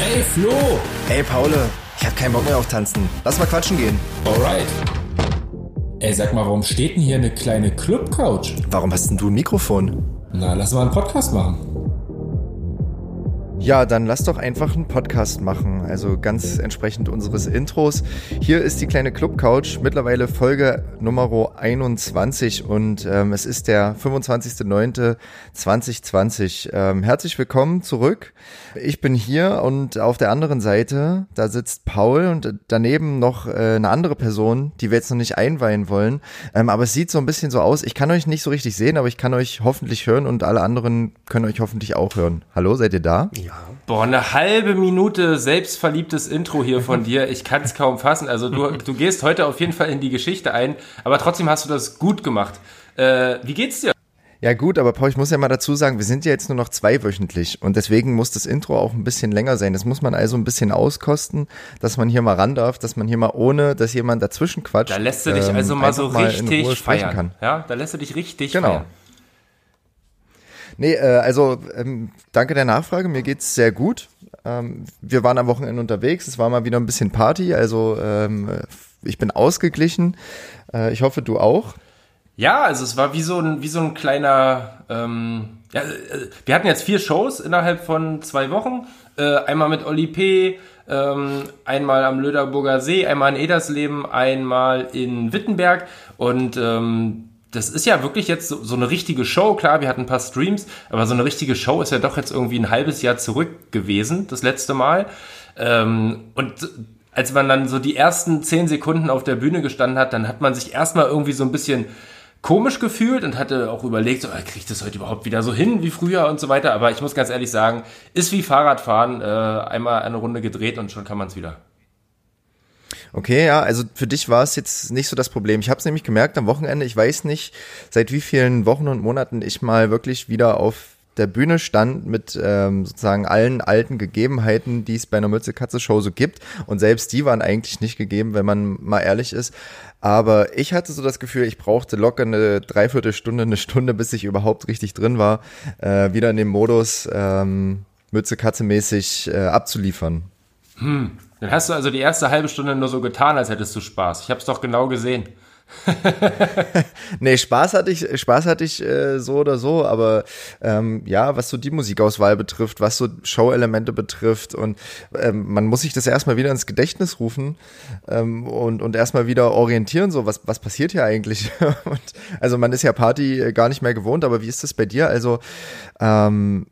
Ey, Flo! Ey, Paul, ich hab keinen Bock mehr auf Tanzen. Lass mal quatschen gehen. Alright. Ey, sag mal, warum steht denn hier eine kleine Club-Couch? Warum hast denn du ein Mikrofon? Na, lass mal einen Podcast machen. Ja, dann lass doch einfach einen Podcast machen. Also ganz entsprechend unseres Intros. Hier ist die kleine Club Couch, mittlerweile Folge Nummer 21 und ähm, es ist der 25.09.2020. Ähm, herzlich willkommen zurück. Ich bin hier und auf der anderen Seite, da sitzt Paul und daneben noch äh, eine andere Person, die wir jetzt noch nicht einweihen wollen. Ähm, aber es sieht so ein bisschen so aus. Ich kann euch nicht so richtig sehen, aber ich kann euch hoffentlich hören und alle anderen können euch hoffentlich auch hören. Hallo, seid ihr da? Ja. Boah, eine halbe Minute selbstverliebtes Intro hier von dir. Ich kann es kaum fassen. Also du, du gehst heute auf jeden Fall in die Geschichte ein, aber trotzdem hast du das gut gemacht. Äh, wie geht's dir? Ja gut, aber Paul, ich muss ja mal dazu sagen, wir sind ja jetzt nur noch zweiwöchentlich und deswegen muss das Intro auch ein bisschen länger sein. Das muss man also ein bisschen auskosten, dass man hier mal ran darf, dass man hier mal ohne, dass jemand dazwischen quatscht. Da lässt du dich ähm, also mal so richtig feiern. Kann. Ja, da lässt du dich richtig Genau. feiern. Nee, äh, also ähm, danke der Nachfrage, mir geht's sehr gut. Ähm, wir waren am Wochenende unterwegs, es war mal wieder ein bisschen Party, also ähm, ich bin ausgeglichen. Äh, ich hoffe, du auch. Ja, also es war wie so ein, wie so ein kleiner, ähm, ja, äh, wir hatten jetzt vier Shows innerhalb von zwei Wochen. Äh, einmal mit Oli P., ähm, einmal am Löderburger See, einmal in Edersleben, einmal in Wittenberg und ähm, das ist ja wirklich jetzt so, so eine richtige Show. Klar, wir hatten ein paar Streams, aber so eine richtige Show ist ja doch jetzt irgendwie ein halbes Jahr zurück gewesen, das letzte Mal. Ähm, und als man dann so die ersten zehn Sekunden auf der Bühne gestanden hat, dann hat man sich erstmal irgendwie so ein bisschen komisch gefühlt und hatte auch überlegt, so, kriege ich das heute überhaupt wieder so hin wie früher und so weiter. Aber ich muss ganz ehrlich sagen, ist wie Fahrradfahren, äh, einmal eine Runde gedreht und schon kann man es wieder. Okay, ja, also für dich war es jetzt nicht so das Problem. Ich habe es nämlich gemerkt am Wochenende, ich weiß nicht, seit wie vielen Wochen und Monaten ich mal wirklich wieder auf der Bühne stand mit ähm, sozusagen allen alten Gegebenheiten, die es bei einer Mütze-Katze-Show so gibt. Und selbst die waren eigentlich nicht gegeben, wenn man mal ehrlich ist. Aber ich hatte so das Gefühl, ich brauchte locker eine Dreiviertelstunde, eine Stunde, bis ich überhaupt richtig drin war, äh, wieder in dem Modus ähm, Mütze-Katze-mäßig äh, abzuliefern. Hm. Dann hast du also die erste halbe Stunde nur so getan, als hättest du Spaß. Ich habe es doch genau gesehen. nee, Spaß hatte ich, Spaß hatte ich äh, so oder so, aber ähm, ja, was so die Musikauswahl betrifft, was so Show-Elemente betrifft und ähm, man muss sich das erstmal wieder ins Gedächtnis rufen ähm, und, und erstmal wieder orientieren, so was, was passiert hier eigentlich? und, also man ist ja Party gar nicht mehr gewohnt, aber wie ist das bei dir? Also ähm,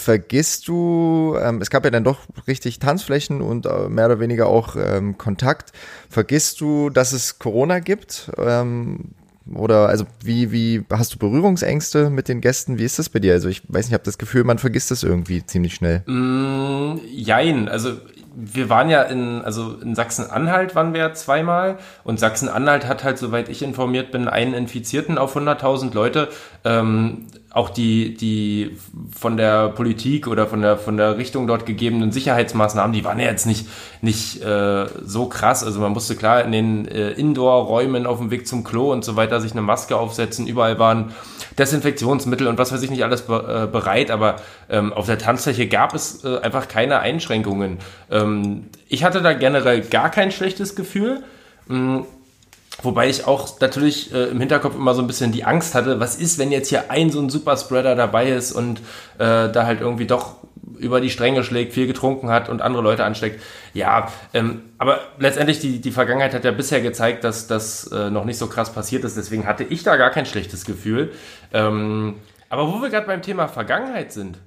vergisst du, ähm, es gab ja dann doch richtig Tanzflächen und äh, mehr oder weniger auch ähm, Kontakt. Vergisst du, dass es Corona gibt? Ähm, oder also wie, wie hast du Berührungsängste mit den Gästen? Wie ist das bei dir? Also ich weiß nicht, ich habe das Gefühl, man vergisst das irgendwie ziemlich schnell. Mm, jein, also wir waren ja in, also in Sachsen-Anhalt waren wir zweimal und Sachsen-Anhalt hat halt, soweit ich informiert bin, einen Infizierten auf 100.000 Leute. Ähm, auch die, die von der Politik oder von der, von der Richtung dort gegebenen Sicherheitsmaßnahmen, die waren ja jetzt nicht, nicht äh, so krass. Also man musste klar in den äh, Indoor-Räumen auf dem Weg zum Klo und so weiter sich eine Maske aufsetzen. Überall waren Desinfektionsmittel und was weiß ich nicht alles be äh, bereit, aber ähm, auf der Tanzfläche gab es äh, einfach keine Einschränkungen. Ähm, ich hatte da generell gar kein schlechtes Gefühl. Ähm, Wobei ich auch natürlich äh, im Hinterkopf immer so ein bisschen die Angst hatte, was ist, wenn jetzt hier ein so ein Superspreader dabei ist und äh, da halt irgendwie doch über die Stränge schlägt, viel getrunken hat und andere Leute ansteckt. Ja, ähm, aber letztendlich die, die Vergangenheit hat ja bisher gezeigt, dass das äh, noch nicht so krass passiert ist. Deswegen hatte ich da gar kein schlechtes Gefühl. Ähm, aber wo wir gerade beim Thema Vergangenheit sind,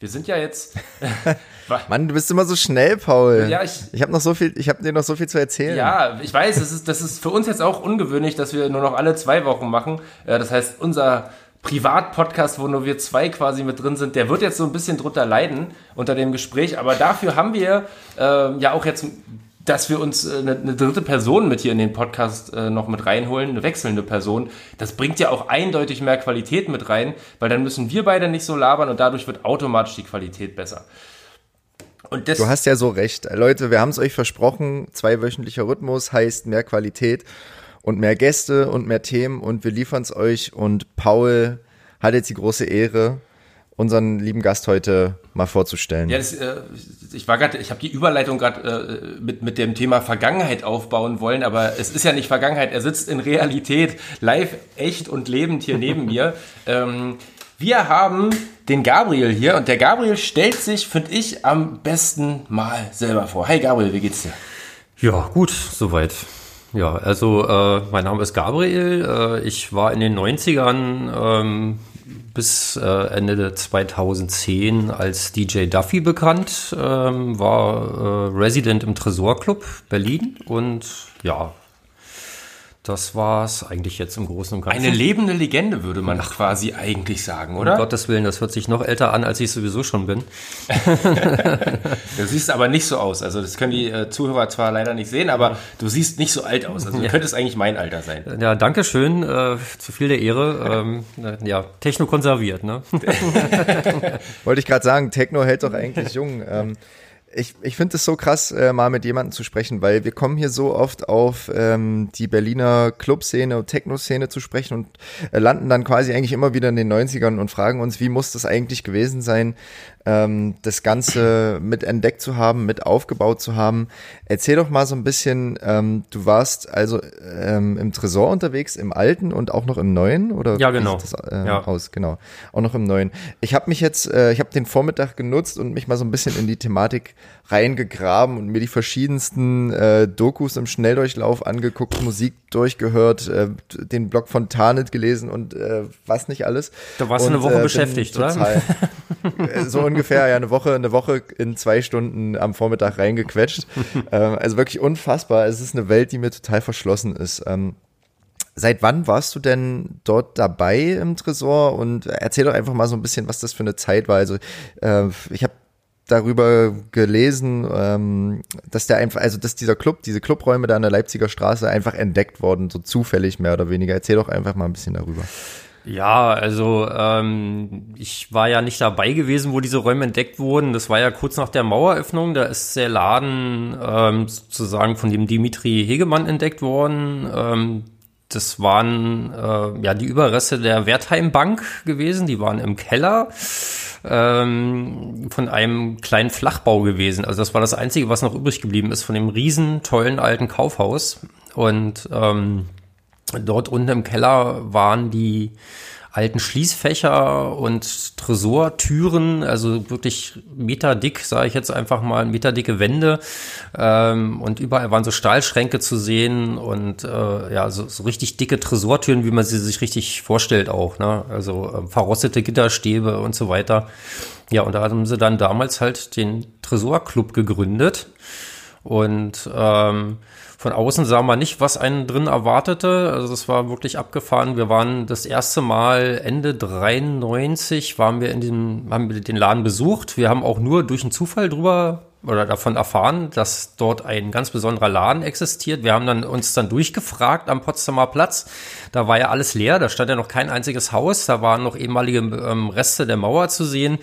wir sind ja jetzt. Mann, du bist immer so schnell, Paul. Ja, ich, ich habe noch so viel, ich habe dir noch so viel zu erzählen. Ja, ich weiß, das ist, das ist für uns jetzt auch ungewöhnlich, dass wir nur noch alle zwei Wochen machen. Äh, Das heißt, unser Privat-Podcast, wo nur wir zwei quasi mit drin sind, der wird jetzt so ein bisschen drunter leiden unter dem Gespräch. Aber dafür haben wir äh, ja auch jetzt dass wir uns äh, eine, eine, dritte Person mit hier in den Podcast äh, noch mit reinholen, eine wechselnde Person, das bringt ja auch eindeutig mehr Qualität mit rein, weil dann müssen wir beide nicht so labern und dadurch wird automatisch die Qualität besser. Und du hast ja so recht. Leute, wir haben es euch versprochen, zweiwöchentlicher Rhythmus heißt mehr Qualität und mehr Gäste und mehr Themen und wir liefern es euch und Paul hat jetzt die große Ehre unseren lieben Gast heute mal vorzustellen. Ja, das, äh, ich war gerade, ich habe die Überleitung gerade äh, mit, mit dem Thema Vergangenheit aufbauen wollen, aber es ist ja nicht Vergangenheit, er sitzt in Realität, live, echt und lebend hier neben mir. Ähm, wir haben den Gabriel hier und der Gabriel stellt sich, finde ich, am besten mal selber vor. Hey Gabriel, wie geht's dir? Ja, gut, soweit. Ja, also äh, mein Name ist Gabriel. Äh, ich war in den 90ern ähm, bis äh, Ende 2010 als DJ Duffy bekannt, ähm, war äh, Resident im Tresorclub Berlin und ja, das war es eigentlich jetzt im Großen und Ganzen. Eine lebende Legende, würde man Ach, quasi eigentlich sagen, oder? Um Gottes Willen, das hört sich noch älter an, als ich sowieso schon bin. du siehst aber nicht so aus. Also das können die äh, Zuhörer zwar leider nicht sehen, aber du siehst nicht so alt aus. Also du ja. könntest eigentlich mein Alter sein. Ja, danke schön. Äh, zu viel der Ehre. Ähm, ja, Techno konserviert, ne? Wollte ich gerade sagen, Techno hält doch eigentlich jung. Ähm, ich, ich finde es so krass, äh, mal mit jemandem zu sprechen, weil wir kommen hier so oft auf ähm, die Berliner Clubszene und Techno-Szene zu sprechen und äh, landen dann quasi eigentlich immer wieder in den 90ern und fragen uns, wie muss das eigentlich gewesen sein, ähm, das Ganze mit entdeckt zu haben, mit aufgebaut zu haben. Erzähl doch mal so ein bisschen, ähm, du warst also ähm, im Tresor unterwegs, im Alten und auch noch im Neuen, oder? Ja, genau. Das, äh, ja. Aus? Genau, auch noch im Neuen. Ich habe mich jetzt, äh, ich habe den Vormittag genutzt und mich mal so ein bisschen in die Thematik reingegraben und mir die verschiedensten äh, Dokus im Schnelldurchlauf angeguckt, Musik durchgehört, äh, den Blog von Tarnet gelesen und äh, was nicht alles. Da warst du eine Woche äh, beschäftigt, total, oder? Äh, so ungefähr, ja, eine Woche, eine Woche in zwei Stunden am Vormittag reingequetscht. ähm, also wirklich unfassbar. Es ist eine Welt, die mir total verschlossen ist. Ähm, Seit wann warst du denn dort dabei im Tresor? Und erzähl doch einfach mal so ein bisschen, was das für eine Zeit war. Also äh, ich habe darüber gelesen, ähm, dass der einfach, also dass dieser Club, diese Clubräume da an der Leipziger Straße einfach entdeckt wurden, so zufällig mehr oder weniger. Erzähl doch einfach mal ein bisschen darüber. Ja, also ähm, ich war ja nicht dabei gewesen, wo diese Räume entdeckt wurden. Das war ja kurz nach der Maueröffnung. Da ist der Laden ähm, sozusagen von dem Dimitri Hegemann entdeckt worden. Ähm, das waren äh, ja die Überreste der Wertheim Bank gewesen. Die waren im Keller ähm, von einem kleinen Flachbau gewesen. Also das war das Einzige, was noch übrig geblieben ist von dem riesen tollen alten Kaufhaus. Und ähm, dort unten im Keller waren die alten Schließfächer und Tresortüren, also wirklich meterdick, sage ich jetzt einfach mal, meterdicke Wände ähm, und überall waren so Stahlschränke zu sehen und äh, ja, so, so richtig dicke Tresortüren, wie man sie sich richtig vorstellt auch, ne? also äh, verrostete Gitterstäbe und so weiter. Ja, und da haben sie dann damals halt den Tresorclub gegründet und ähm, von außen sah man nicht, was einen drin erwartete. Also das war wirklich abgefahren. Wir waren das erste Mal Ende 93 waren wir in dem, haben wir den Laden besucht. Wir haben auch nur durch einen Zufall drüber oder davon erfahren, dass dort ein ganz besonderer Laden existiert. Wir haben dann uns dann durchgefragt am Potsdamer Platz. Da war ja alles leer, da stand ja noch kein einziges Haus, da waren noch ehemalige ähm, Reste der Mauer zu sehen.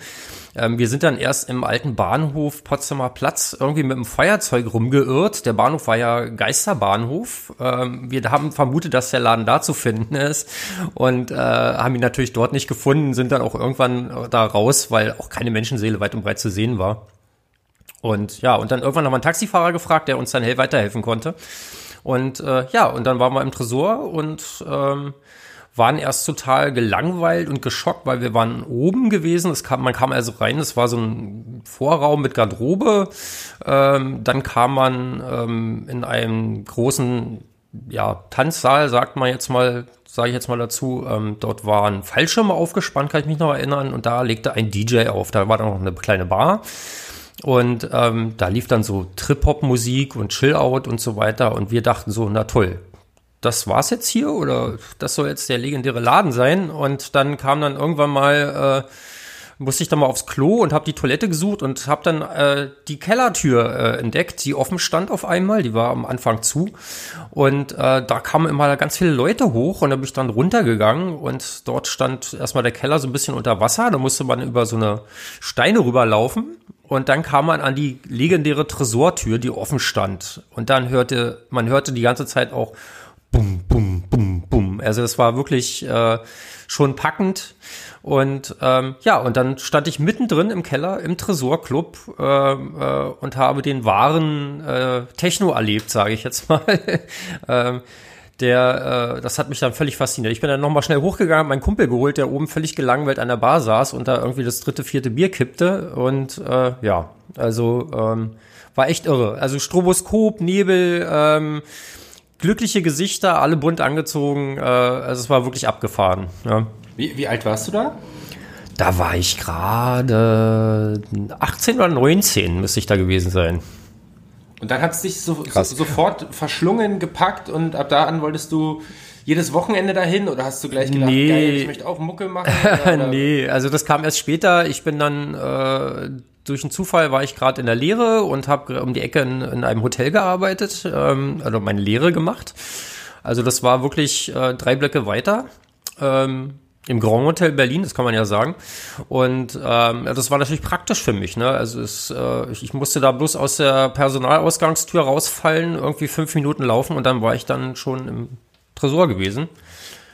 Ähm, wir sind dann erst im alten Bahnhof Potsdamer Platz irgendwie mit dem Feuerzeug rumgeirrt. Der Bahnhof war ja Geisterbahnhof. Ähm, wir haben vermutet, dass der Laden da zu finden ist und äh, haben ihn natürlich dort nicht gefunden, sind dann auch irgendwann da raus, weil auch keine Menschenseele weit und breit zu sehen war. Und ja, und dann irgendwann haben wir einen Taxifahrer gefragt, der uns dann hell weiterhelfen konnte. Und äh, ja, und dann waren wir im Tresor und ähm, waren erst total gelangweilt und geschockt, weil wir waren oben gewesen. Es kam, man kam also rein, es war so ein Vorraum mit Garderobe. Ähm, dann kam man ähm, in einem großen ja, Tanzsaal, sagt man jetzt mal, sage ich jetzt mal dazu. Ähm, dort waren Fallschirme aufgespannt, kann ich mich noch erinnern, und da legte ein DJ auf. Da war dann noch eine kleine Bar. Und ähm, da lief dann so Trip-Hop-Musik und Chill-Out und so weiter. Und wir dachten so, na toll, das war's jetzt hier oder das soll jetzt der legendäre Laden sein. Und dann kam dann irgendwann mal, äh, musste ich dann mal aufs Klo und habe die Toilette gesucht und habe dann äh, die Kellertür äh, entdeckt, die offen stand auf einmal. Die war am Anfang zu. Und äh, da kamen immer ganz viele Leute hoch und da bin ich dann runtergegangen und dort stand erstmal der Keller so ein bisschen unter Wasser. Da musste man über so eine Steine rüberlaufen. Und dann kam man an die legendäre Tresortür, die offen stand. Und dann hörte, man hörte die ganze Zeit auch bum, bum, bum, bum, Also es war wirklich äh, schon packend. Und ähm, ja, und dann stand ich mittendrin im Keller im Tresorclub äh, äh, und habe den wahren äh, Techno erlebt, sage ich jetzt mal. ähm, der, äh, das hat mich dann völlig fasziniert. Ich bin dann nochmal schnell hochgegangen, meinen Kumpel geholt, der oben völlig gelangweilt an der Bar saß und da irgendwie das dritte, vierte Bier kippte. Und äh, ja, also ähm, war echt irre. Also Stroboskop, Nebel, ähm, glückliche Gesichter, alle bunt angezogen. Äh, also es war wirklich abgefahren. Ja. Wie, wie alt warst du da? Da war ich gerade 18 oder 19, müsste ich da gewesen sein. Und dann hat es dich so, so, sofort verschlungen, gepackt und ab da an wolltest du jedes Wochenende dahin oder hast du gleich gedacht, Nee. geil, ich möchte auch Mucke machen? Oder, oder? nee, also das kam erst später. Ich bin dann äh, durch einen Zufall war ich gerade in der Lehre und habe um die Ecke in, in einem Hotel gearbeitet, ähm, also meine Lehre gemacht. Also das war wirklich äh, drei Blöcke weiter. Ähm, im Grand Hotel Berlin, das kann man ja sagen. Und ähm, das war natürlich praktisch für mich. Ne? Also es, äh, ich, ich musste da bloß aus der Personalausgangstür rausfallen, irgendwie fünf Minuten laufen und dann war ich dann schon im Tresor gewesen.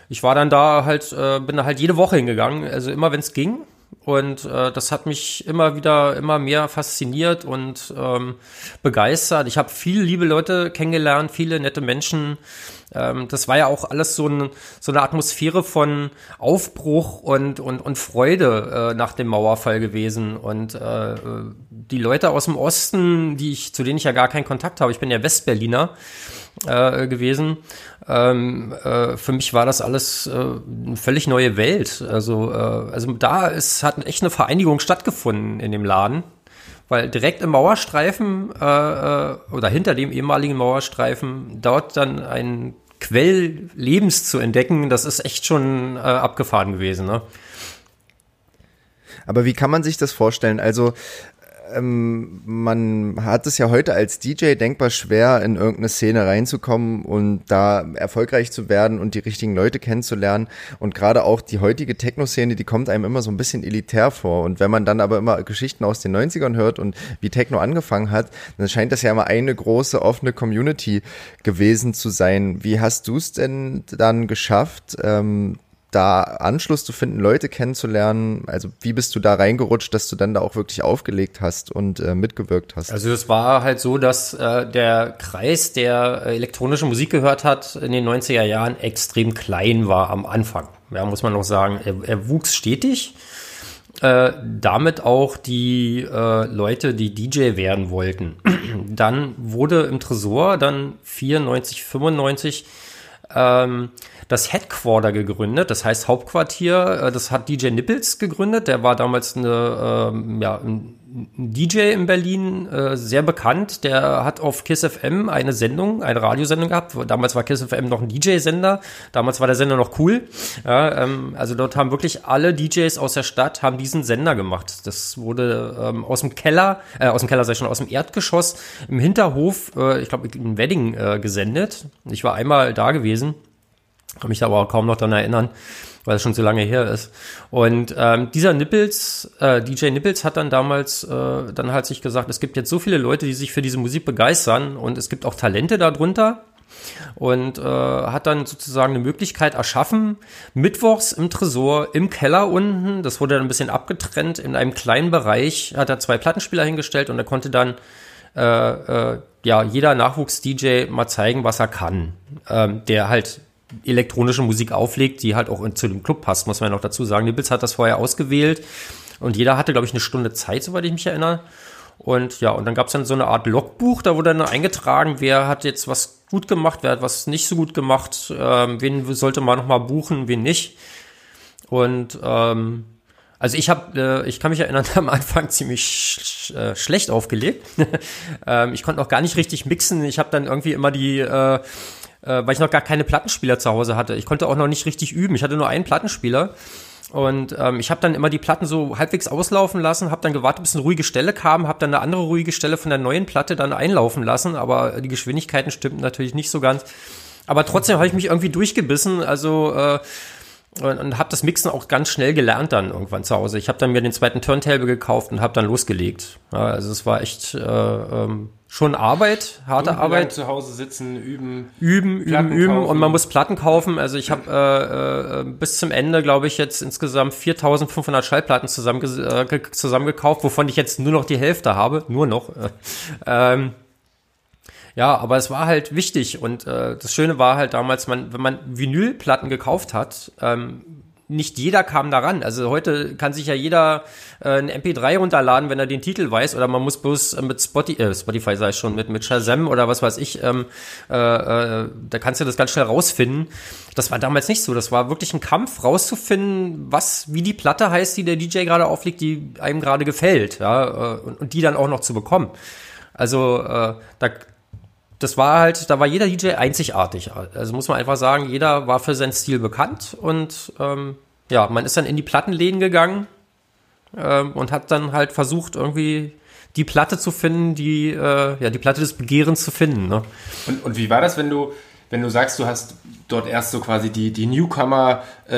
Ich war dann da halt, äh, bin da halt jede Woche hingegangen, also immer wenn es ging. Und äh, das hat mich immer wieder, immer mehr fasziniert und ähm, begeistert. Ich habe viele liebe Leute kennengelernt, viele nette Menschen. Ähm, das war ja auch alles so, ein, so eine Atmosphäre von Aufbruch und, und, und Freude äh, nach dem Mauerfall gewesen. Und äh, die Leute aus dem Osten, die ich, zu denen ich ja gar keinen Kontakt habe, ich bin ja Westberliner äh, gewesen. Ähm, äh, für mich war das alles äh, eine völlig neue Welt. Also, äh, also da ist, hat echt eine Vereinigung stattgefunden in dem Laden. Weil direkt im Mauerstreifen äh, äh, oder hinter dem ehemaligen Mauerstreifen dort dann ein Quell Lebens zu entdecken, das ist echt schon äh, abgefahren gewesen. Ne? Aber wie kann man sich das vorstellen? Also ähm, man hat es ja heute als DJ denkbar schwer, in irgendeine Szene reinzukommen und da erfolgreich zu werden und die richtigen Leute kennenzulernen. Und gerade auch die heutige Techno-Szene, die kommt einem immer so ein bisschen elitär vor. Und wenn man dann aber immer Geschichten aus den 90ern hört und wie Techno angefangen hat, dann scheint das ja immer eine große offene Community gewesen zu sein. Wie hast du es denn dann geschafft, ähm, da Anschluss zu finden, Leute kennenzulernen? Also wie bist du da reingerutscht, dass du dann da auch wirklich aufgelegt hast und äh, mitgewirkt hast? Also es war halt so, dass äh, der Kreis, der äh, elektronische Musik gehört hat, in den 90er Jahren extrem klein war am Anfang. Ja, muss man noch sagen. Er, er wuchs stetig. Äh, damit auch die äh, Leute, die DJ werden wollten. dann wurde im Tresor dann 94, 95 ähm, das Headquarter gegründet, das heißt Hauptquartier. Äh, das hat DJ Nippels gegründet. Der war damals eine, ähm, ja, ein DJ in Berlin, äh, sehr bekannt. Der hat auf Kiss FM eine Sendung, eine Radiosendung gehabt. Damals war Kiss FM noch ein DJ-Sender. Damals war der Sender noch cool. Ja, ähm, also dort haben wirklich alle DJs aus der Stadt haben diesen Sender gemacht. Das wurde ähm, aus dem Keller, äh, aus dem Keller sei schon, aus dem Erdgeschoss im Hinterhof, äh, ich glaube in Wedding äh, gesendet. Ich war einmal da gewesen. Kann mich aber auch kaum noch daran erinnern, weil es schon so lange her ist. Und ähm, dieser Nippels, äh, DJ Nippels hat dann damals äh, dann halt sich gesagt, es gibt jetzt so viele Leute, die sich für diese Musik begeistern und es gibt auch Talente darunter. Und äh, hat dann sozusagen eine Möglichkeit erschaffen, mittwochs im Tresor, im Keller unten, das wurde dann ein bisschen abgetrennt, in einem kleinen Bereich, hat er zwei Plattenspieler hingestellt und er konnte dann äh, äh, ja, jeder Nachwuchs-DJ mal zeigen, was er kann. Ähm, der halt elektronische Musik auflegt, die halt auch in, zu dem Club passt, muss man ja noch dazu sagen. Nibbles hat das vorher ausgewählt und jeder hatte, glaube ich, eine Stunde Zeit, soweit ich mich erinnere. Und ja, und dann gab es dann so eine Art Logbuch, da wurde dann eingetragen, wer hat jetzt was gut gemacht, wer hat was nicht so gut gemacht, ähm, wen sollte man nochmal buchen, wen nicht. Und ähm, also ich habe, äh, ich kann mich erinnern, am Anfang ziemlich sch äh, schlecht aufgelegt. ähm, ich konnte auch gar nicht richtig mixen. Ich habe dann irgendwie immer die äh, äh, weil ich noch gar keine Plattenspieler zu Hause hatte. Ich konnte auch noch nicht richtig üben. Ich hatte nur einen Plattenspieler. Und ähm, ich habe dann immer die Platten so halbwegs auslaufen lassen, habe dann gewartet, bis eine ruhige Stelle kam, habe dann eine andere ruhige Stelle von der neuen Platte dann einlaufen lassen, aber die Geschwindigkeiten stimmten natürlich nicht so ganz. Aber trotzdem habe ich mich irgendwie durchgebissen, also äh, und, und habe das Mixen auch ganz schnell gelernt dann irgendwann zu Hause. Ich habe dann mir den zweiten Turntable gekauft und habe dann losgelegt. Ja, also es war echt äh, ähm, schon Arbeit, harte Arbeit. zu Hause sitzen, üben. Üben, üben, Platten üben kaufen. und man muss Platten kaufen. Also ich habe äh, äh, bis zum Ende, glaube ich, jetzt insgesamt 4.500 Schallplatten zusammenge äh, ge- zusammengekauft, wovon ich jetzt nur noch die Hälfte habe, nur noch. Äh, ähm, ja, aber es war halt wichtig und äh, das Schöne war halt damals, man, wenn man Vinylplatten gekauft hat, ähm, nicht jeder kam daran. Also heute kann sich ja jeder äh, ein MP3 runterladen, wenn er den Titel weiß, oder man muss bloß äh, mit Spotify, äh, Spotify sei es schon, mit, mit Shazam oder was weiß ich, ähm, äh, äh, da kannst du das ganz schnell rausfinden. Das war damals nicht so. Das war wirklich ein Kampf, rauszufinden, was, wie die Platte heißt, die der DJ gerade auflegt, die einem gerade gefällt, ja, äh, und, und die dann auch noch zu bekommen. Also äh, da, das war halt, da war jeder DJ einzigartig. Also muss man einfach sagen, jeder war für seinen Stil bekannt und ähm, ja, man ist dann in die Plattenläden gegangen ähm, und hat dann halt versucht, irgendwie die Platte zu finden, die, äh, ja, die Platte des Begehrens zu finden. Ne? Und, und wie war das, wenn du, wenn du sagst, du hast dort erst so quasi die, die Newcomer, äh,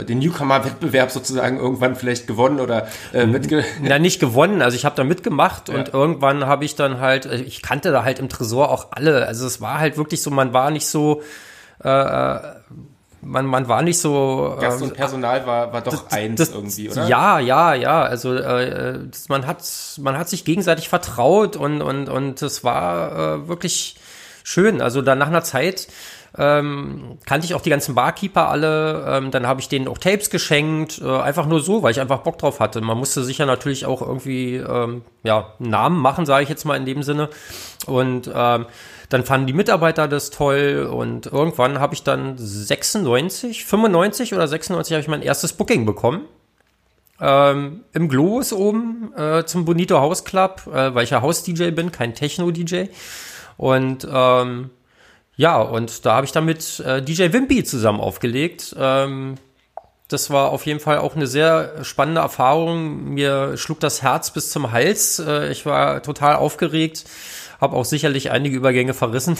äh, den Newcomer-Wettbewerb sozusagen irgendwann vielleicht gewonnen oder äh, mitge Na, nicht gewonnen. Also ich habe da mitgemacht Ja. und irgendwann habe ich dann halt, äh, ich kannte da halt im Tresor auch alle. Also es war halt wirklich so, man war nicht so, äh, man, man war nicht so. äh, Gast und Personal war, war doch eins das- irgendwie, oder? Ja, ja, ja. Also äh, das, man hat man hat sich gegenseitig vertraut und und und es war äh, wirklich schön. Also dann nach einer Zeit ähm, kannte ich auch die ganzen Barkeeper alle. Ähm, dann habe ich denen auch Tapes geschenkt, äh, einfach nur so, weil ich einfach Bock drauf hatte. Man musste sich ja natürlich auch irgendwie ähm, ja Namen machen, sage ich jetzt mal in dem Sinne. Und ähm, dann fanden die Mitarbeiter das toll und irgendwann habe ich dann 96, 95 oder 96 habe ich mein erstes Booking bekommen. Ähm, Im Globus oben äh, zum Bonito House Club, äh, weil ich ja House-DJ bin, kein Techno-DJ. Und ähm, ja, und da habe ich dann mit äh, DJ Wimpy zusammen aufgelegt. Ähm, das war auf jeden Fall auch eine sehr spannende Erfahrung. Mir schlug das Herz bis zum Hals. Äh, ich war total aufgeregt, habe auch sicherlich einige Übergänge verrissen.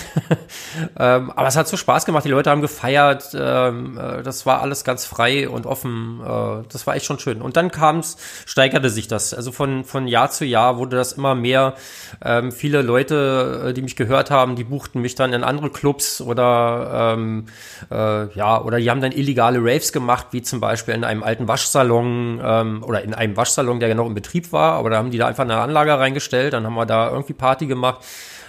ähm, aber es hat so Spaß gemacht. Die Leute haben gefeiert. Ähm, äh, das war alles ganz frei und offen. Äh, das war echt schon schön. Und dann kam's, steigerte sich das. Also von, von Jahr zu Jahr wurde das immer mehr. Ähm, viele Leute, äh, die mich gehört haben, die buchten mich dann in andere Clubs oder ähm, äh, ja, oder die haben dann illegale Raves gemacht, wie zum Beispiel in einem alten Waschsalon ähm, oder in einem Waschsalon, der ja noch in Betrieb war, aber da haben die da einfach eine Anlage reingestellt, dann haben wir da irgendwie Party gemacht.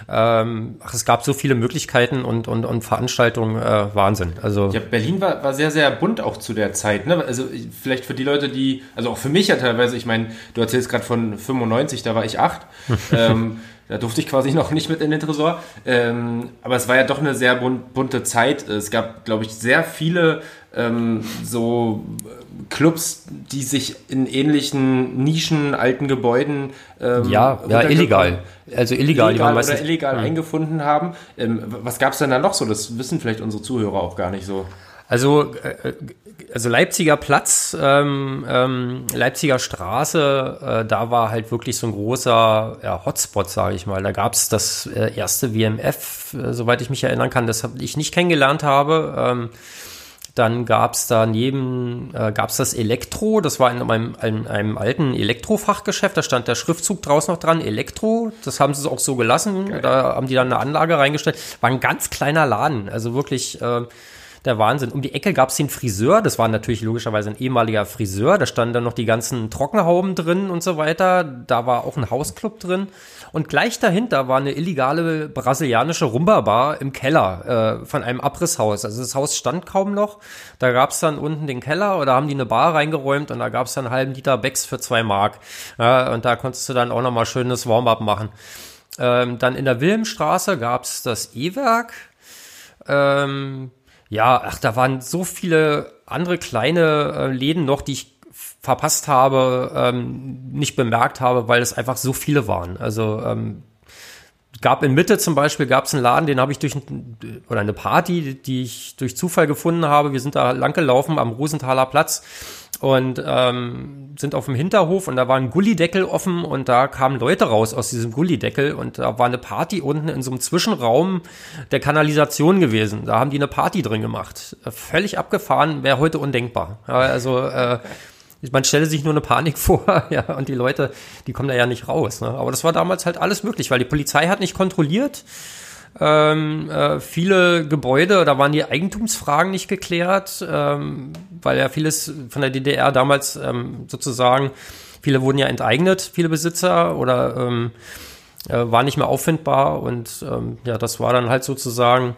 Ähm, ach, es gab so viele Möglichkeiten und, und, und Veranstaltungen, äh, Wahnsinn. Also Ja, Berlin war, war sehr, sehr bunt auch zu der Zeit. Ne? Also vielleicht für die Leute, die, also auch für mich ja teilweise, ich meine, du erzählst gerade von 95, da war ich acht. ähm, da durfte ich quasi noch nicht mit in den Tresor. Ähm, aber es war ja doch eine sehr bunt, bunte Zeit. Es gab, glaube ich, sehr viele ähm, so Clubs, die sich in ähnlichen Nischen, alten Gebäuden ähm, ja, ja, illegal. Also illegal, die waren illegal meistens. oder illegal eingefunden haben. Ähm, was gab es denn da noch so? Das wissen vielleicht unsere Zuhörer auch gar nicht so. Also, äh, also Leipziger Platz, ähm, ähm, Leipziger Straße, äh, da war halt wirklich so ein großer ja, Hotspot, sage ich mal. Da gab's das äh, erste WMF, äh, soweit ich mich erinnern kann, das hab ich nicht kennengelernt habe. Ähm, dann gab's daneben äh, gab's das Elektro, das war in einem, in einem alten Elektrofachgeschäft, da stand der Schriftzug draußen noch dran, Elektro, das haben sie auch so gelassen, da haben die dann eine Anlage reingestellt. War ein ganz kleiner Laden, also wirklich äh, der Wahnsinn. Um die Ecke gab's den Friseur, das war natürlich logischerweise ein ehemaliger Friseur, da standen dann noch die ganzen Trockenhauben drin und so weiter, da war auch ein Hausclub drin und gleich dahinter war eine illegale brasilianische Rumba-Bar im Keller äh, von einem Abrisshaus. Also das Haus stand kaum noch. Da gab's dann unten den Keller oder haben die eine Bar reingeräumt und da gab's dann einen halben Liter Becks für zwei Mark. Ja, und da konntest du dann auch nochmal schönes Warm-up machen. Ähm, dann in der Wilhelmstraße gab's das E-Werk. Ähm, ja, ach, da waren so viele andere kleine äh, Läden noch, die ich verpasst habe, ähm, nicht bemerkt habe, weil es einfach so viele waren. Also ähm, gab in Mitte zum Beispiel gab es einen Laden, den habe ich durch oder eine Party, die ich durch Zufall gefunden habe. Wir sind da lang gelaufen am Rosenthaler Platz und ähm, sind auf dem Hinterhof und da war ein Gullideckel offen und da kamen Leute raus aus diesem Gullideckel und da war eine Party unten in so einem Zwischenraum der Kanalisation gewesen. Da haben die eine Party drin gemacht. Völlig abgefahren, wäre heute undenkbar. Also äh, man stelle sich nur eine Panik vor, ja, und die Leute, die kommen da ja nicht raus. Ne? Aber das war damals halt alles möglich, weil die Polizei hat nicht kontrolliert. Ähm, äh, viele Gebäude, da waren die Eigentumsfragen nicht geklärt, ähm, weil ja vieles von der DDR damals ähm, sozusagen, viele wurden ja enteignet, viele Besitzer oder ähm, äh, war nicht mehr auffindbar und ähm, ja, das war dann halt sozusagen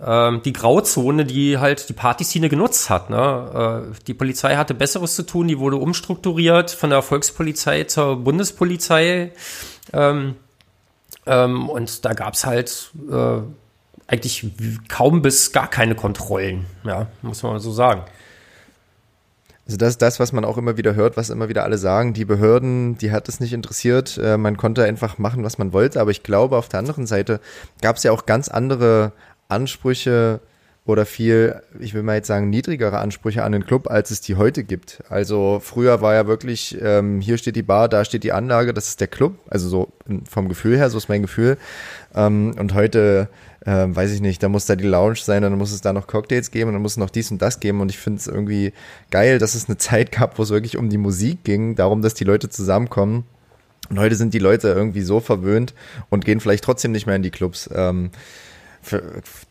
ähm, die Grauzone, die halt die Partyszene genutzt hat. Ne? Äh, die Polizei hatte Besseres zu tun, die wurde umstrukturiert von der Volkspolizei zur Bundespolizei. Ähm, ähm, und da gab's halt äh, eigentlich kaum bis gar keine Kontrollen, ja, muss man so sagen. Also das ist das, was man auch immer wieder hört, was immer wieder alle sagen. Die Behörden, die hat es nicht interessiert. Äh, man konnte einfach machen, was man wollte. Aber ich glaube, auf der anderen Seite gab es ja auch ganz andere Ansprüche oder viel, ich will mal jetzt sagen, niedrigere Ansprüche an den Club, als es die heute gibt. Also früher war ja wirklich, ähm, hier steht die Bar, da steht die Anlage, das ist der Club. Also so vom Gefühl her, so ist mein Gefühl. Ähm, und heute, äh, weiß ich nicht, da muss da die Lounge sein, dann muss es da noch Cocktails geben und dann muss es noch dies und das geben. Und ich finde es irgendwie geil, dass es eine Zeit gab, wo es wirklich um die Musik ging, darum, dass die Leute zusammenkommen. Und heute sind die Leute irgendwie so verwöhnt und gehen vielleicht trotzdem nicht mehr in die Clubs. Ähm,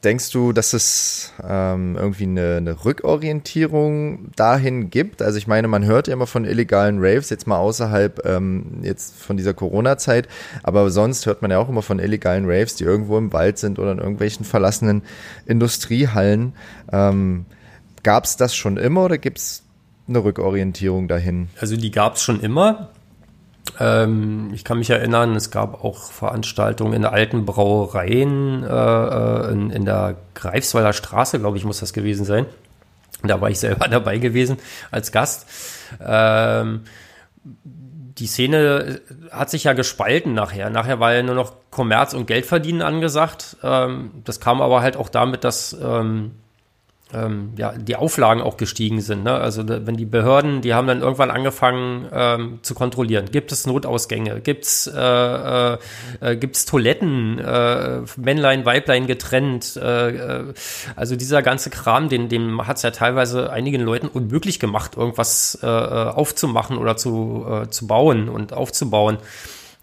Denkst du, dass es ähm, irgendwie eine, eine, Rückorientierung dahin gibt? Also ich meine, man hört ja immer von illegalen Raves, jetzt mal außerhalb ähm, jetzt von dieser Corona-Zeit, aber sonst hört man ja auch immer von illegalen Raves, die irgendwo im Wald sind oder in irgendwelchen verlassenen Industriehallen. Ähm, gab es das schon immer oder gibt es eine Rückorientierung dahin? Also die gab es schon immer. Ähm, ich kann mich erinnern, es gab auch Veranstaltungen in alten Brauereien äh, äh, in, in, der Greifswalder Straße, glaube ich, muss das gewesen sein. Da war ich selber dabei gewesen als Gast. Ähm, die Szene hat sich ja gespalten nachher. Nachher war ja nur noch Kommerz und Geldverdienen angesagt. Ähm, das kam aber halt auch damit, dass ähm, ähm, ja, die Auflagen auch gestiegen sind. Ne? Also wenn die Behörden, die haben dann irgendwann angefangen ähm, zu kontrollieren. Gibt es Notausgänge? Gibt es äh, äh, äh, gibt's Toiletten, äh, Männlein, Weiblein getrennt? Äh, äh, also dieser ganze Kram, den, dem hat es ja teilweise einigen Leuten unmöglich gemacht, irgendwas äh, aufzumachen oder zu, zu bauen und aufzubauen.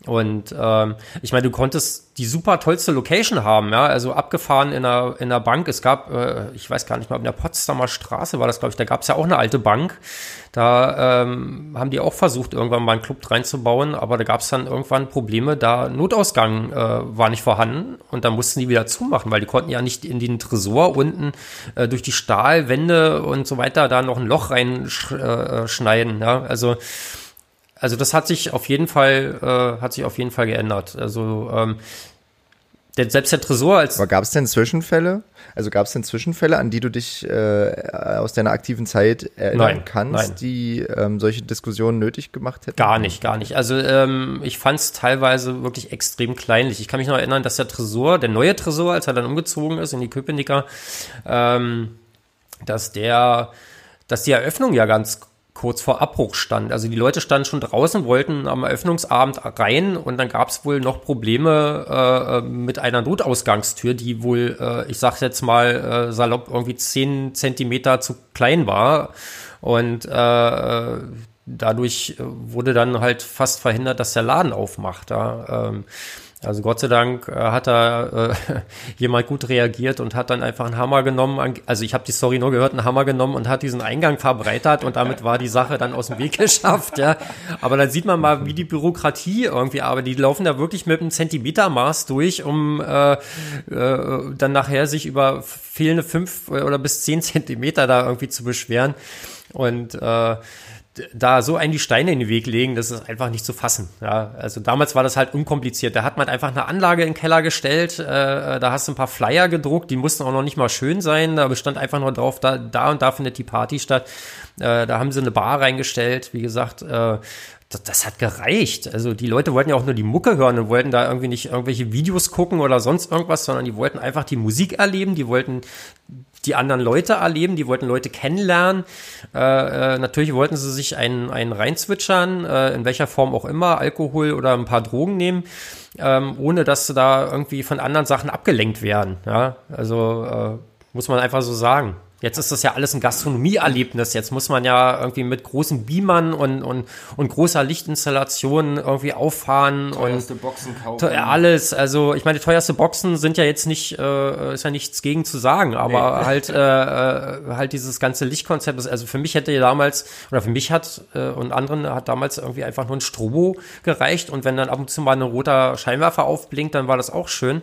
Und ähm, ich meine, du konntest die super tollste Location haben, ja, also abgefahren in einer, in einer Bank. Es gab, äh, ich weiß gar nicht mal, in der Potsdamer Straße war das, glaube ich, da gab es ja auch eine alte Bank. Da ähm, haben die auch versucht, irgendwann mal einen Club reinzubauen, aber da gab es dann irgendwann Probleme, da Notausgang äh, war nicht vorhanden und da mussten die wieder zumachen, weil die konnten ja nicht in den Tresor unten äh, durch die Stahlwände und so weiter da noch ein Loch reinschneiden, äh, ja, also also das hat sich auf jeden Fall, äh, hat sich auf jeden Fall geändert. Also ähm, der, selbst der Tresor als. Aber gab es denn Zwischenfälle? Also gab es denn Zwischenfälle, an die du dich äh, aus deiner aktiven Zeit erinnern nein, kannst, nein. die ähm, solche Diskussionen nötig gemacht hätten? Gar nicht, gar nicht. Also ähm, ich fand es teilweise wirklich extrem kleinlich. Ich kann mich noch erinnern, dass der Tresor, der neue Tresor, als er dann umgezogen ist in die Köpenicker, ähm, dass der, dass die Eröffnung ja ganz kurz vor Abbruch stand. Also die Leute standen schon draußen, wollten am Eröffnungsabend rein und dann gab es wohl noch Probleme äh, mit einer Notausgangstür, die wohl, äh, ich sag jetzt mal äh, salopp, irgendwie zehn Zentimeter zu klein war. Und äh, dadurch wurde dann halt fast verhindert, dass der Laden aufmacht. Ja. Ähm, also Gott sei Dank äh, hat da äh, jemand gut reagiert und hat dann einfach einen Hammer genommen. Also ich habe die Story nur gehört, einen Hammer genommen und hat diesen Eingang verbreitert und damit war die Sache dann aus dem Weg geschafft. Ja. Aber dann sieht man mal, wie die Bürokratie irgendwie arbeitet. Die laufen da wirklich mit einem Zentimetermaß durch, um äh, äh, dann nachher sich über fehlende fünf oder bis zehn Zentimeter da irgendwie zu beschweren. Und äh, da so ein die Steine in den Weg legen, das ist einfach nicht zu fassen. Ja, also damals war das halt unkompliziert. Da hat man einfach eine Anlage in den Keller gestellt, äh, da hast du ein paar Flyer gedruckt, die mussten auch noch nicht mal schön sein, da bestand einfach nur drauf, da, da und da findet die Party statt. Äh, da haben sie eine Bar reingestellt, wie gesagt, äh, das, das, hat gereicht. Also die Leute wollten ja auch nur die Mucke hören und wollten da irgendwie nicht irgendwelche Videos gucken oder sonst irgendwas, sondern die wollten einfach die Musik erleben, die wollten die anderen Leute erleben, die wollten Leute kennenlernen. Äh, äh, natürlich wollten sie sich einen, einen reinzwitschern, äh, in welcher Form auch immer, Alkohol oder ein paar Drogen nehmen, ähm, ohne dass sie da irgendwie von anderen Sachen abgelenkt werden. Ja? Also äh, muss man einfach so sagen. Jetzt ist das ja alles ein Gastronomieerlebnis. Jetzt muss man ja irgendwie mit großen Beamern und, und, und großer Lichtinstallation irgendwie auffahren Teuerste und Boxen kaufen. alles. Also ich meine, die teuerste Boxen sind ja jetzt nicht, äh, ist ja nichts gegen zu sagen, aber halt, äh, äh, halt dieses ganze Lichtkonzept. ist- Also für mich hätte ja damals, oder für mich hat äh, und anderen hat damals irgendwie einfach nur ein Strobo gereicht und wenn dann ab und zu mal ein roter Scheinwerfer aufblinkt, dann war das auch schön.